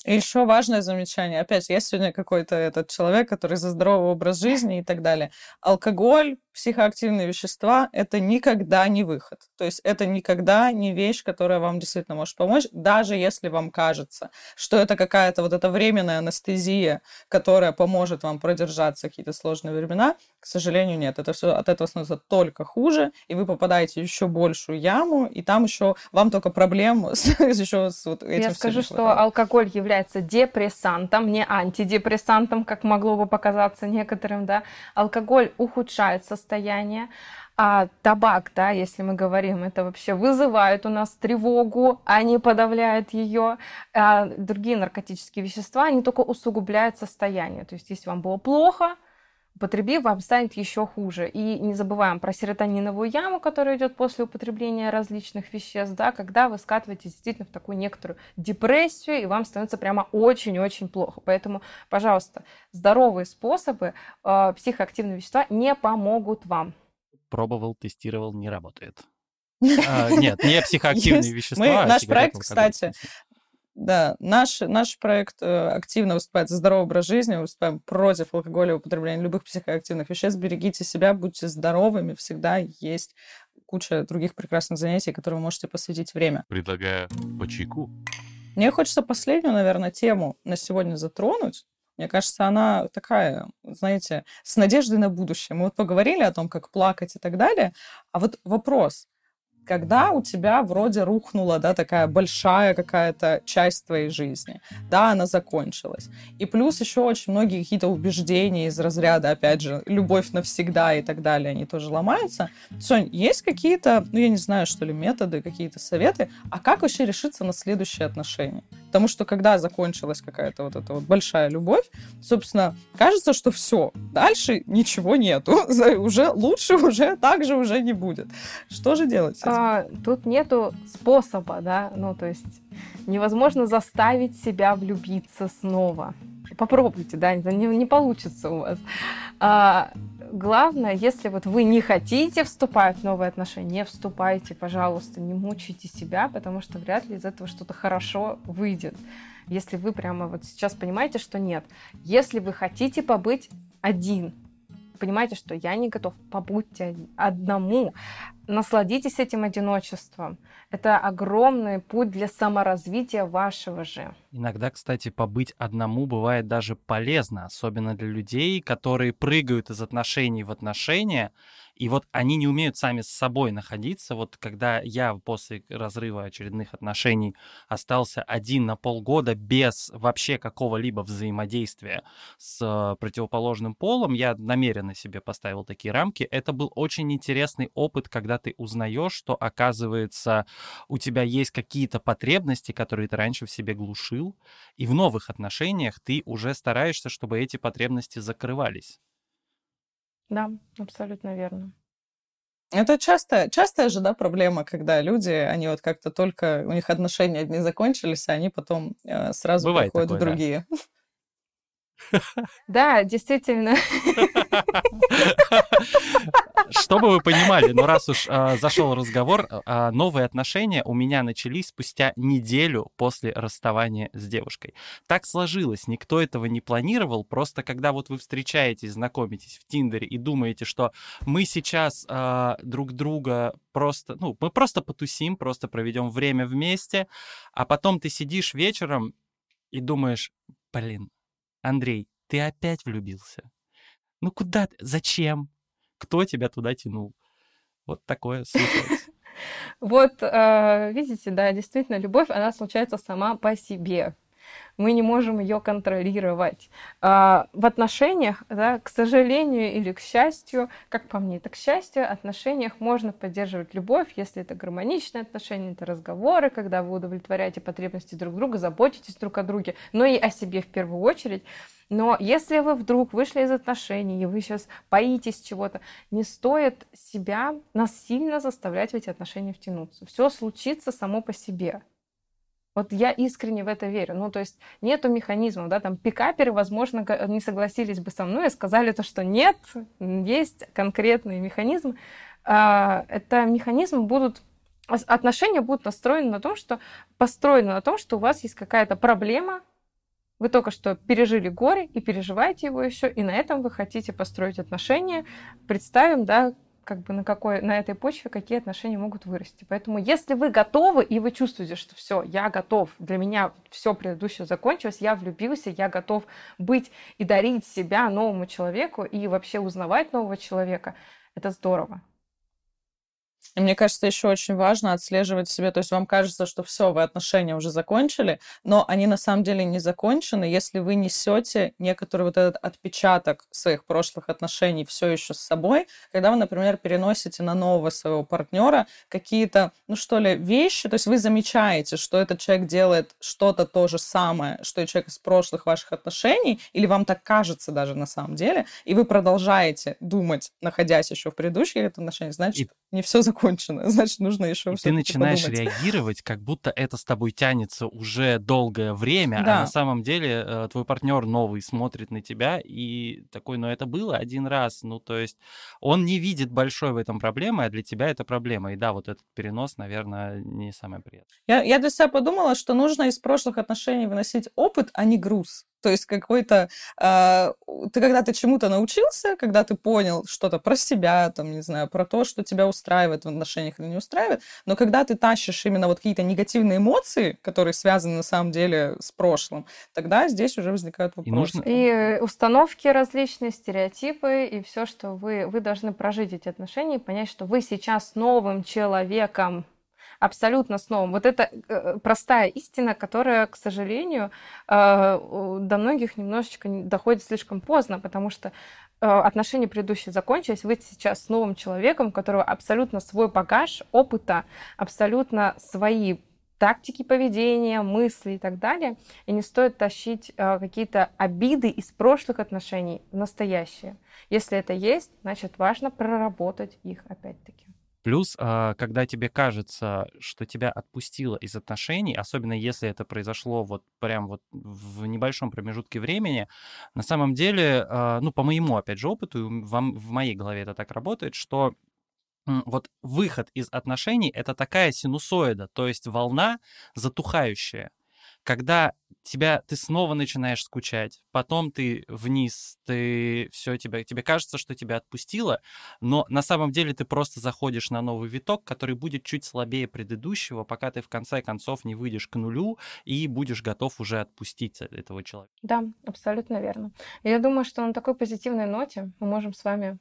Еще важное замечание. Опять, я сегодня какой-то этот человек, который за здоровый образ жизни и так далее. Алкоголь, психоактивные вещества — это никогда не выход. То есть это никогда не вещь, которая вам действительно может помочь, даже если вам кажется, что это какая-то вот эта временная анестезия, которая поможет вам продержаться какие-то сложные времена. К сожалению, нет. Это все от этого становится только хуже, и вы попадаете в еще большую яму, и там еще вам только проблем с, еще с вот этим Я скажу, что алкоголь является депрессантом, не антидепрессантом, как могло бы показаться некоторым, да. Алкоголь ухудшает состояние, а табак, да, если мы говорим, это вообще вызывает у нас тревогу, а не подавляет ее. А другие наркотические вещества, они только усугубляют состояние. То есть, если вам было плохо, употребив, вам станет еще хуже. И не забываем про серотониновую яму, которая идет после употребления различных веществ, да, когда вы скатываетесь действительно в такую некоторую депрессию, и вам становится прямо очень-очень плохо. Поэтому, пожалуйста, здоровые способы э, психоактивные вещества не помогут вам. Пробовал, тестировал, не работает. А, нет, не психоактивные вещества. Мы, а наш проект, кстати, да, наш, наш проект э, активно выступает за здоровый образ жизни, мы выступаем против алкоголя и употребления любых психоактивных веществ. Берегите себя, будьте здоровыми, всегда есть куча других прекрасных занятий, которые вы можете посвятить время. Предлагаю по чайку. Мне хочется последнюю, наверное, тему на сегодня затронуть. Мне кажется, она такая, знаете, с надеждой на будущее. Мы вот поговорили о том, как плакать и так далее. А вот вопрос, когда у тебя вроде рухнула, да, такая большая какая-то часть твоей жизни, да, она закончилась. И плюс еще очень многие какие-то убеждения из разряда, опять же, любовь навсегда и так далее, они тоже ломаются. Сонь, есть какие-то, ну, я не знаю, что ли, методы, какие-то советы, а как вообще решиться на следующие отношения? Потому что когда закончилась какая-то вот эта вот большая любовь, собственно, кажется, что все, дальше ничего нету, уже лучше уже так же уже не будет. Что же делать? А, тут нету способа, да, ну то есть невозможно заставить себя влюбиться снова. Попробуйте, да, не, не получится у вас. А, главное, если вот вы не хотите вступать в новые отношения, не вступайте, пожалуйста, не мучайте себя, потому что вряд ли из этого что-то хорошо выйдет. Если вы прямо вот сейчас понимаете, что нет. Если вы хотите побыть один, понимаете, что я не готов, побудьте одному, насладитесь этим одиночеством. Это огромный путь для саморазвития вашего же. Иногда, кстати, побыть одному бывает даже полезно, особенно для людей, которые прыгают из отношений в отношения, и вот они не умеют сами с собой находиться. Вот когда я после разрыва очередных отношений остался один на полгода без вообще какого-либо взаимодействия с э, противоположным полом, я намеренно себе поставил такие рамки. Это был очень интересный опыт, когда ты узнаешь, что, оказывается, у тебя есть какие-то потребности, которые ты раньше в себе глушил, и в новых отношениях ты уже стараешься, чтобы эти потребности закрывались. Да, абсолютно верно. Это часто, частая же, да, проблема, когда люди, они вот как-то только, у них отношения одни закончились, а они потом э, сразу Бывает переходят такое, в другие. Да. Да, действительно. Чтобы вы понимали, ну раз уж э, зашел разговор, э, новые отношения у меня начались спустя неделю после расставания с девушкой. Так сложилось, никто этого не планировал, просто когда вот вы встречаетесь, знакомитесь в Тиндере и думаете, что мы сейчас э, друг друга просто, ну, мы просто потусим, просто проведем время вместе, а потом ты сидишь вечером и думаешь, блин, Андрей, ты опять влюбился? Ну куда? Зачем? Кто тебя туда тянул? Вот такое случилось. Вот, э, видите, да, действительно, любовь, она случается сама по себе мы не можем ее контролировать. А, в отношениях, да, к сожалению или к счастью, как по мне, так к счастью, отношениях можно поддерживать любовь, если это гармоничные отношения, это разговоры, когда вы удовлетворяете потребности друг друга, заботитесь друг о друге, но и о себе в первую очередь. Но если вы вдруг вышли из отношений, и вы сейчас боитесь чего-то, не стоит себя насильно заставлять в эти отношения втянуться. Все случится само по себе. Вот я искренне в это верю. Ну, то есть нету механизмов, да, там пикаперы, возможно, не согласились бы со мной и сказали то, что нет, есть конкретный механизм. А, это механизмы будут отношения будут настроены на том, что построены на том, что у вас есть какая-то проблема, Вы только что пережили горе и переживаете его еще, и на этом вы хотите построить отношения. Представим, да, как бы на какой на этой почве какие отношения могут вырасти. Поэтому, если вы готовы и вы чувствуете, что все, я готов, для меня все предыдущее закончилось, я влюбился, я готов быть и дарить себя новому человеку и вообще узнавать нового человека, это здорово. И мне кажется, еще очень важно отслеживать себе, то есть вам кажется, что все, вы отношения уже закончили, но они на самом деле не закончены, если вы несете некоторый вот этот отпечаток своих прошлых отношений все еще с собой, когда вы, например, переносите на нового своего партнера какие-то, ну что ли, вещи, то есть вы замечаете, что этот человек делает что-то то же самое, что и человек из прошлых ваших отношений, или вам так кажется даже на самом деле, и вы продолжаете думать, находясь еще в предыдущих отношениях, значит, и... не все закончено, значит, нужно еще И ты начинаешь подумать. реагировать, как будто это с тобой тянется уже долгое время, да. а на самом деле э, твой партнер новый смотрит на тебя и такой, ну это было один раз, ну то есть он не видит большой в этом проблемы, а для тебя это проблема. И да, вот этот перенос, наверное, не самое приятное. Я, я для себя подумала, что нужно из прошлых отношений выносить опыт, а не груз. То есть какой-то... Э, ты когда ты чему-то научился, когда ты понял что-то про себя, там, не знаю, про то, что тебя устраивает в отношениях или не устраивает, но когда ты тащишь именно вот какие-то негативные эмоции, которые связаны на самом деле с прошлым, тогда здесь уже возникают вопросы. И, нужно... и установки различные, стереотипы, и все, что вы, вы должны прожить эти отношения и понять, что вы сейчас новым человеком, абсолютно с новым. Вот это э, простая истина, которая, к сожалению, э, до многих немножечко доходит слишком поздно, потому что э, отношения предыдущие закончились, вы сейчас с новым человеком, у которого абсолютно свой багаж опыта, абсолютно свои тактики поведения, мысли и так далее. И не стоит тащить какие-то обиды из прошлых отношений в настоящее. Если это есть, значит важно проработать их опять-таки. Плюс, а, когда тебе кажется, что тебя отпустило из отношений, особенно если это произошло вот прям вот в небольшом промежутке времени, на самом деле, а, ну, по моему, опять же, опыту, в моей голове это так работает, что вот выход из отношений — это такая синусоида, то есть волна затухающая когда тебя, ты снова начинаешь скучать, потом ты вниз, ты все, тебя, тебе кажется, что тебя отпустило, но на самом деле ты просто заходишь на новый виток, который будет чуть слабее предыдущего, пока ты в конце концов не выйдешь к нулю и будешь готов уже отпустить этого человека. Да, абсолютно верно. Я думаю, что на такой позитивной ноте мы можем с вами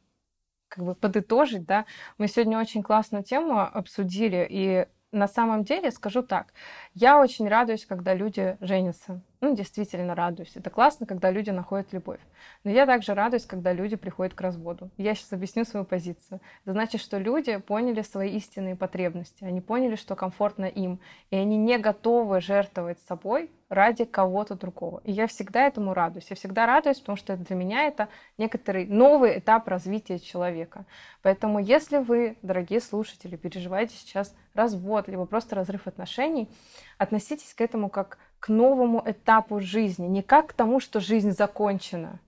как бы подытожить, да. Мы сегодня очень классную тему обсудили, и на самом деле скажу так, я очень радуюсь, когда люди женятся. Ну, действительно радуюсь. Это классно, когда люди находят любовь. Но я также радуюсь, когда люди приходят к разводу. Я сейчас объясню свою позицию. Это значит, что люди поняли свои истинные потребности. Они поняли, что комфортно им. И они не готовы жертвовать собой ради кого-то другого. И я всегда этому радуюсь. Я всегда радуюсь, потому что для меня это некоторый новый этап развития человека. Поэтому если вы, дорогие слушатели, переживаете сейчас развод, либо просто разрыв отношений, относитесь к этому как к новому этапу жизни, не как к тому, что жизнь закончена,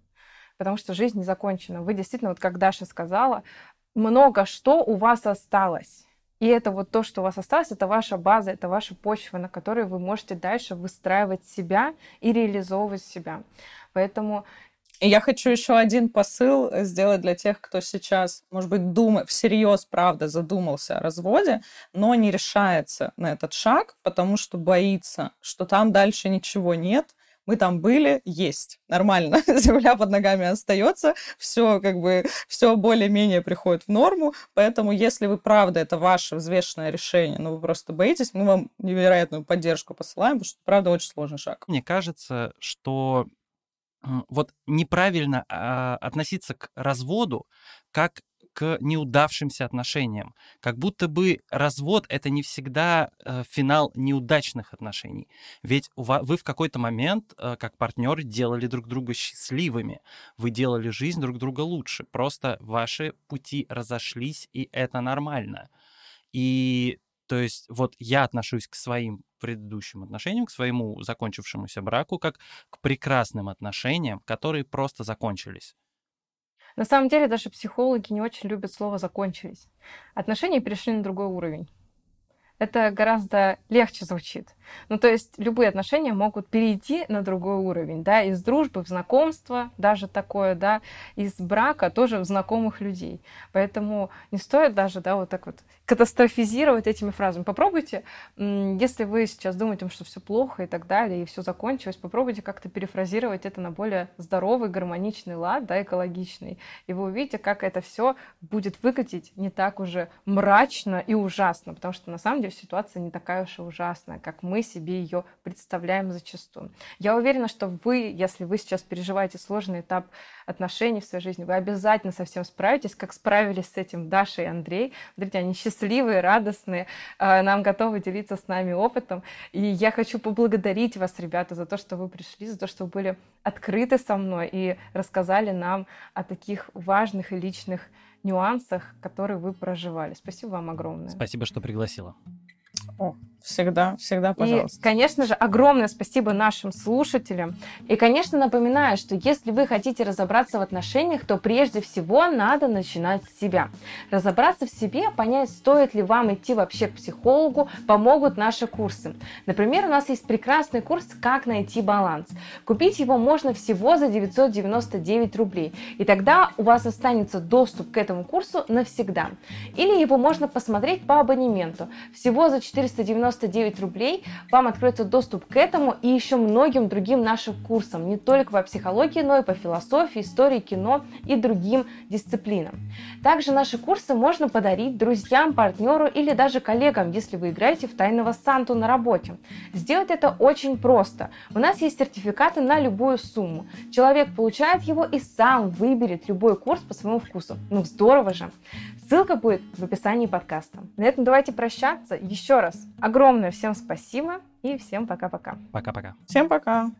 потому что жизнь не закончена. Вы действительно, вот как Даша сказала, много что у вас осталось. И это вот то, что у вас осталось, это ваша база, это ваша почва, на которой вы можете дальше выстраивать себя и реализовывать себя. Поэтому я хочу еще один посыл э, сделать для тех, кто сейчас, может быть, думает, всерьез, правда, задумался о разводе, но не решается на этот шаг, потому что боится, что там дальше ничего нет, мы там были, есть, нормально, земля под ногами остается, все как бы, все более-менее приходит в норму, поэтому если вы, правда, это ваше взвешенное решение, но вы просто боитесь, мы вам невероятную поддержку посылаем, потому что, правда, очень сложный шаг. Мне кажется, что вот неправильно а, относиться к разводу как к неудавшимся отношениям. Как будто бы развод это не всегда э, финал неудачных отношений. Ведь у вас, вы в какой-то момент, э, как партнеры, делали друг друга счастливыми. Вы делали жизнь друг друга лучше. Просто ваши пути разошлись, и это нормально. И то есть вот я отношусь к своим предыдущим отношениям, к своему закончившемуся браку, как к прекрасным отношениям, которые просто закончились. На самом деле даже психологи не очень любят слово «закончились». Отношения перешли на другой уровень. это гораздо легче звучит. Ну, то есть любые отношения могут перейти на другой уровень, да, из дружбы в знакомство, даже такое, да, из брака тоже в знакомых людей. Поэтому не стоит даже, да, вот так вот катастрофизировать этими фразами. Попробуйте, если вы сейчас думаете, что все плохо и так далее, и все закончилось, попробуйте как-то перефразировать это на более здоровый, гармоничный лад, да, экологичный. И вы увидите, как это все будет выглядеть не так уже мрачно и ужасно, потому что на самом деле ситуация не такая уж и ужасная, как мы себе ее представляем зачастую. Я уверена, что вы, если вы сейчас переживаете сложный этап отношений в своей жизни, вы обязательно со всем справитесь, как справились с этим Даша и Андрей. Смотрите, они счастливые, радостные, а, нам готовы делиться с нами опытом. И я хочу поблагодарить вас, ребята, за то, что вы пришли, за то, что вы были открыты со мной и рассказали нам о таких важных и личных нюансах, которые вы проживали. Спасибо вам огромное. Спасибо, что пригласила. О, Всегда, всегда, пожалуйста. И, конечно же, огромное спасибо нашим слушателям. И, конечно, напоминаю, что если вы хотите разобраться в отношениях, то прежде всего надо начинать с себя. Разобраться в себе, понять, стоит ли вам идти вообще к психологу, помогут наши курсы. Например, у нас есть прекрасный курс «Как найти баланс». Купить его можно всего за 999 рублей. И тогда у вас останется доступ к этому курсу навсегда. Или его можно посмотреть по абонементу. Всего за 490 99 рублей вам откроется доступ к этому и еще многим другим нашим курсам, не только по психологии, но и по философии, истории, кино и другим дисциплинам. Также наши курсы можно подарить друзьям, партнеру или даже коллегам, если вы играете в тайного Санту на работе. Сделать это очень просто. У нас есть сертификаты на любую сумму. Человек получает его и сам выберет любой курс по своему вкусу. Ну здорово же! Ссылка будет в описании подкаста. На этом давайте прощаться. Еще раз огромное всем спасибо и всем пока-пока. Пока-пока. Всем пока.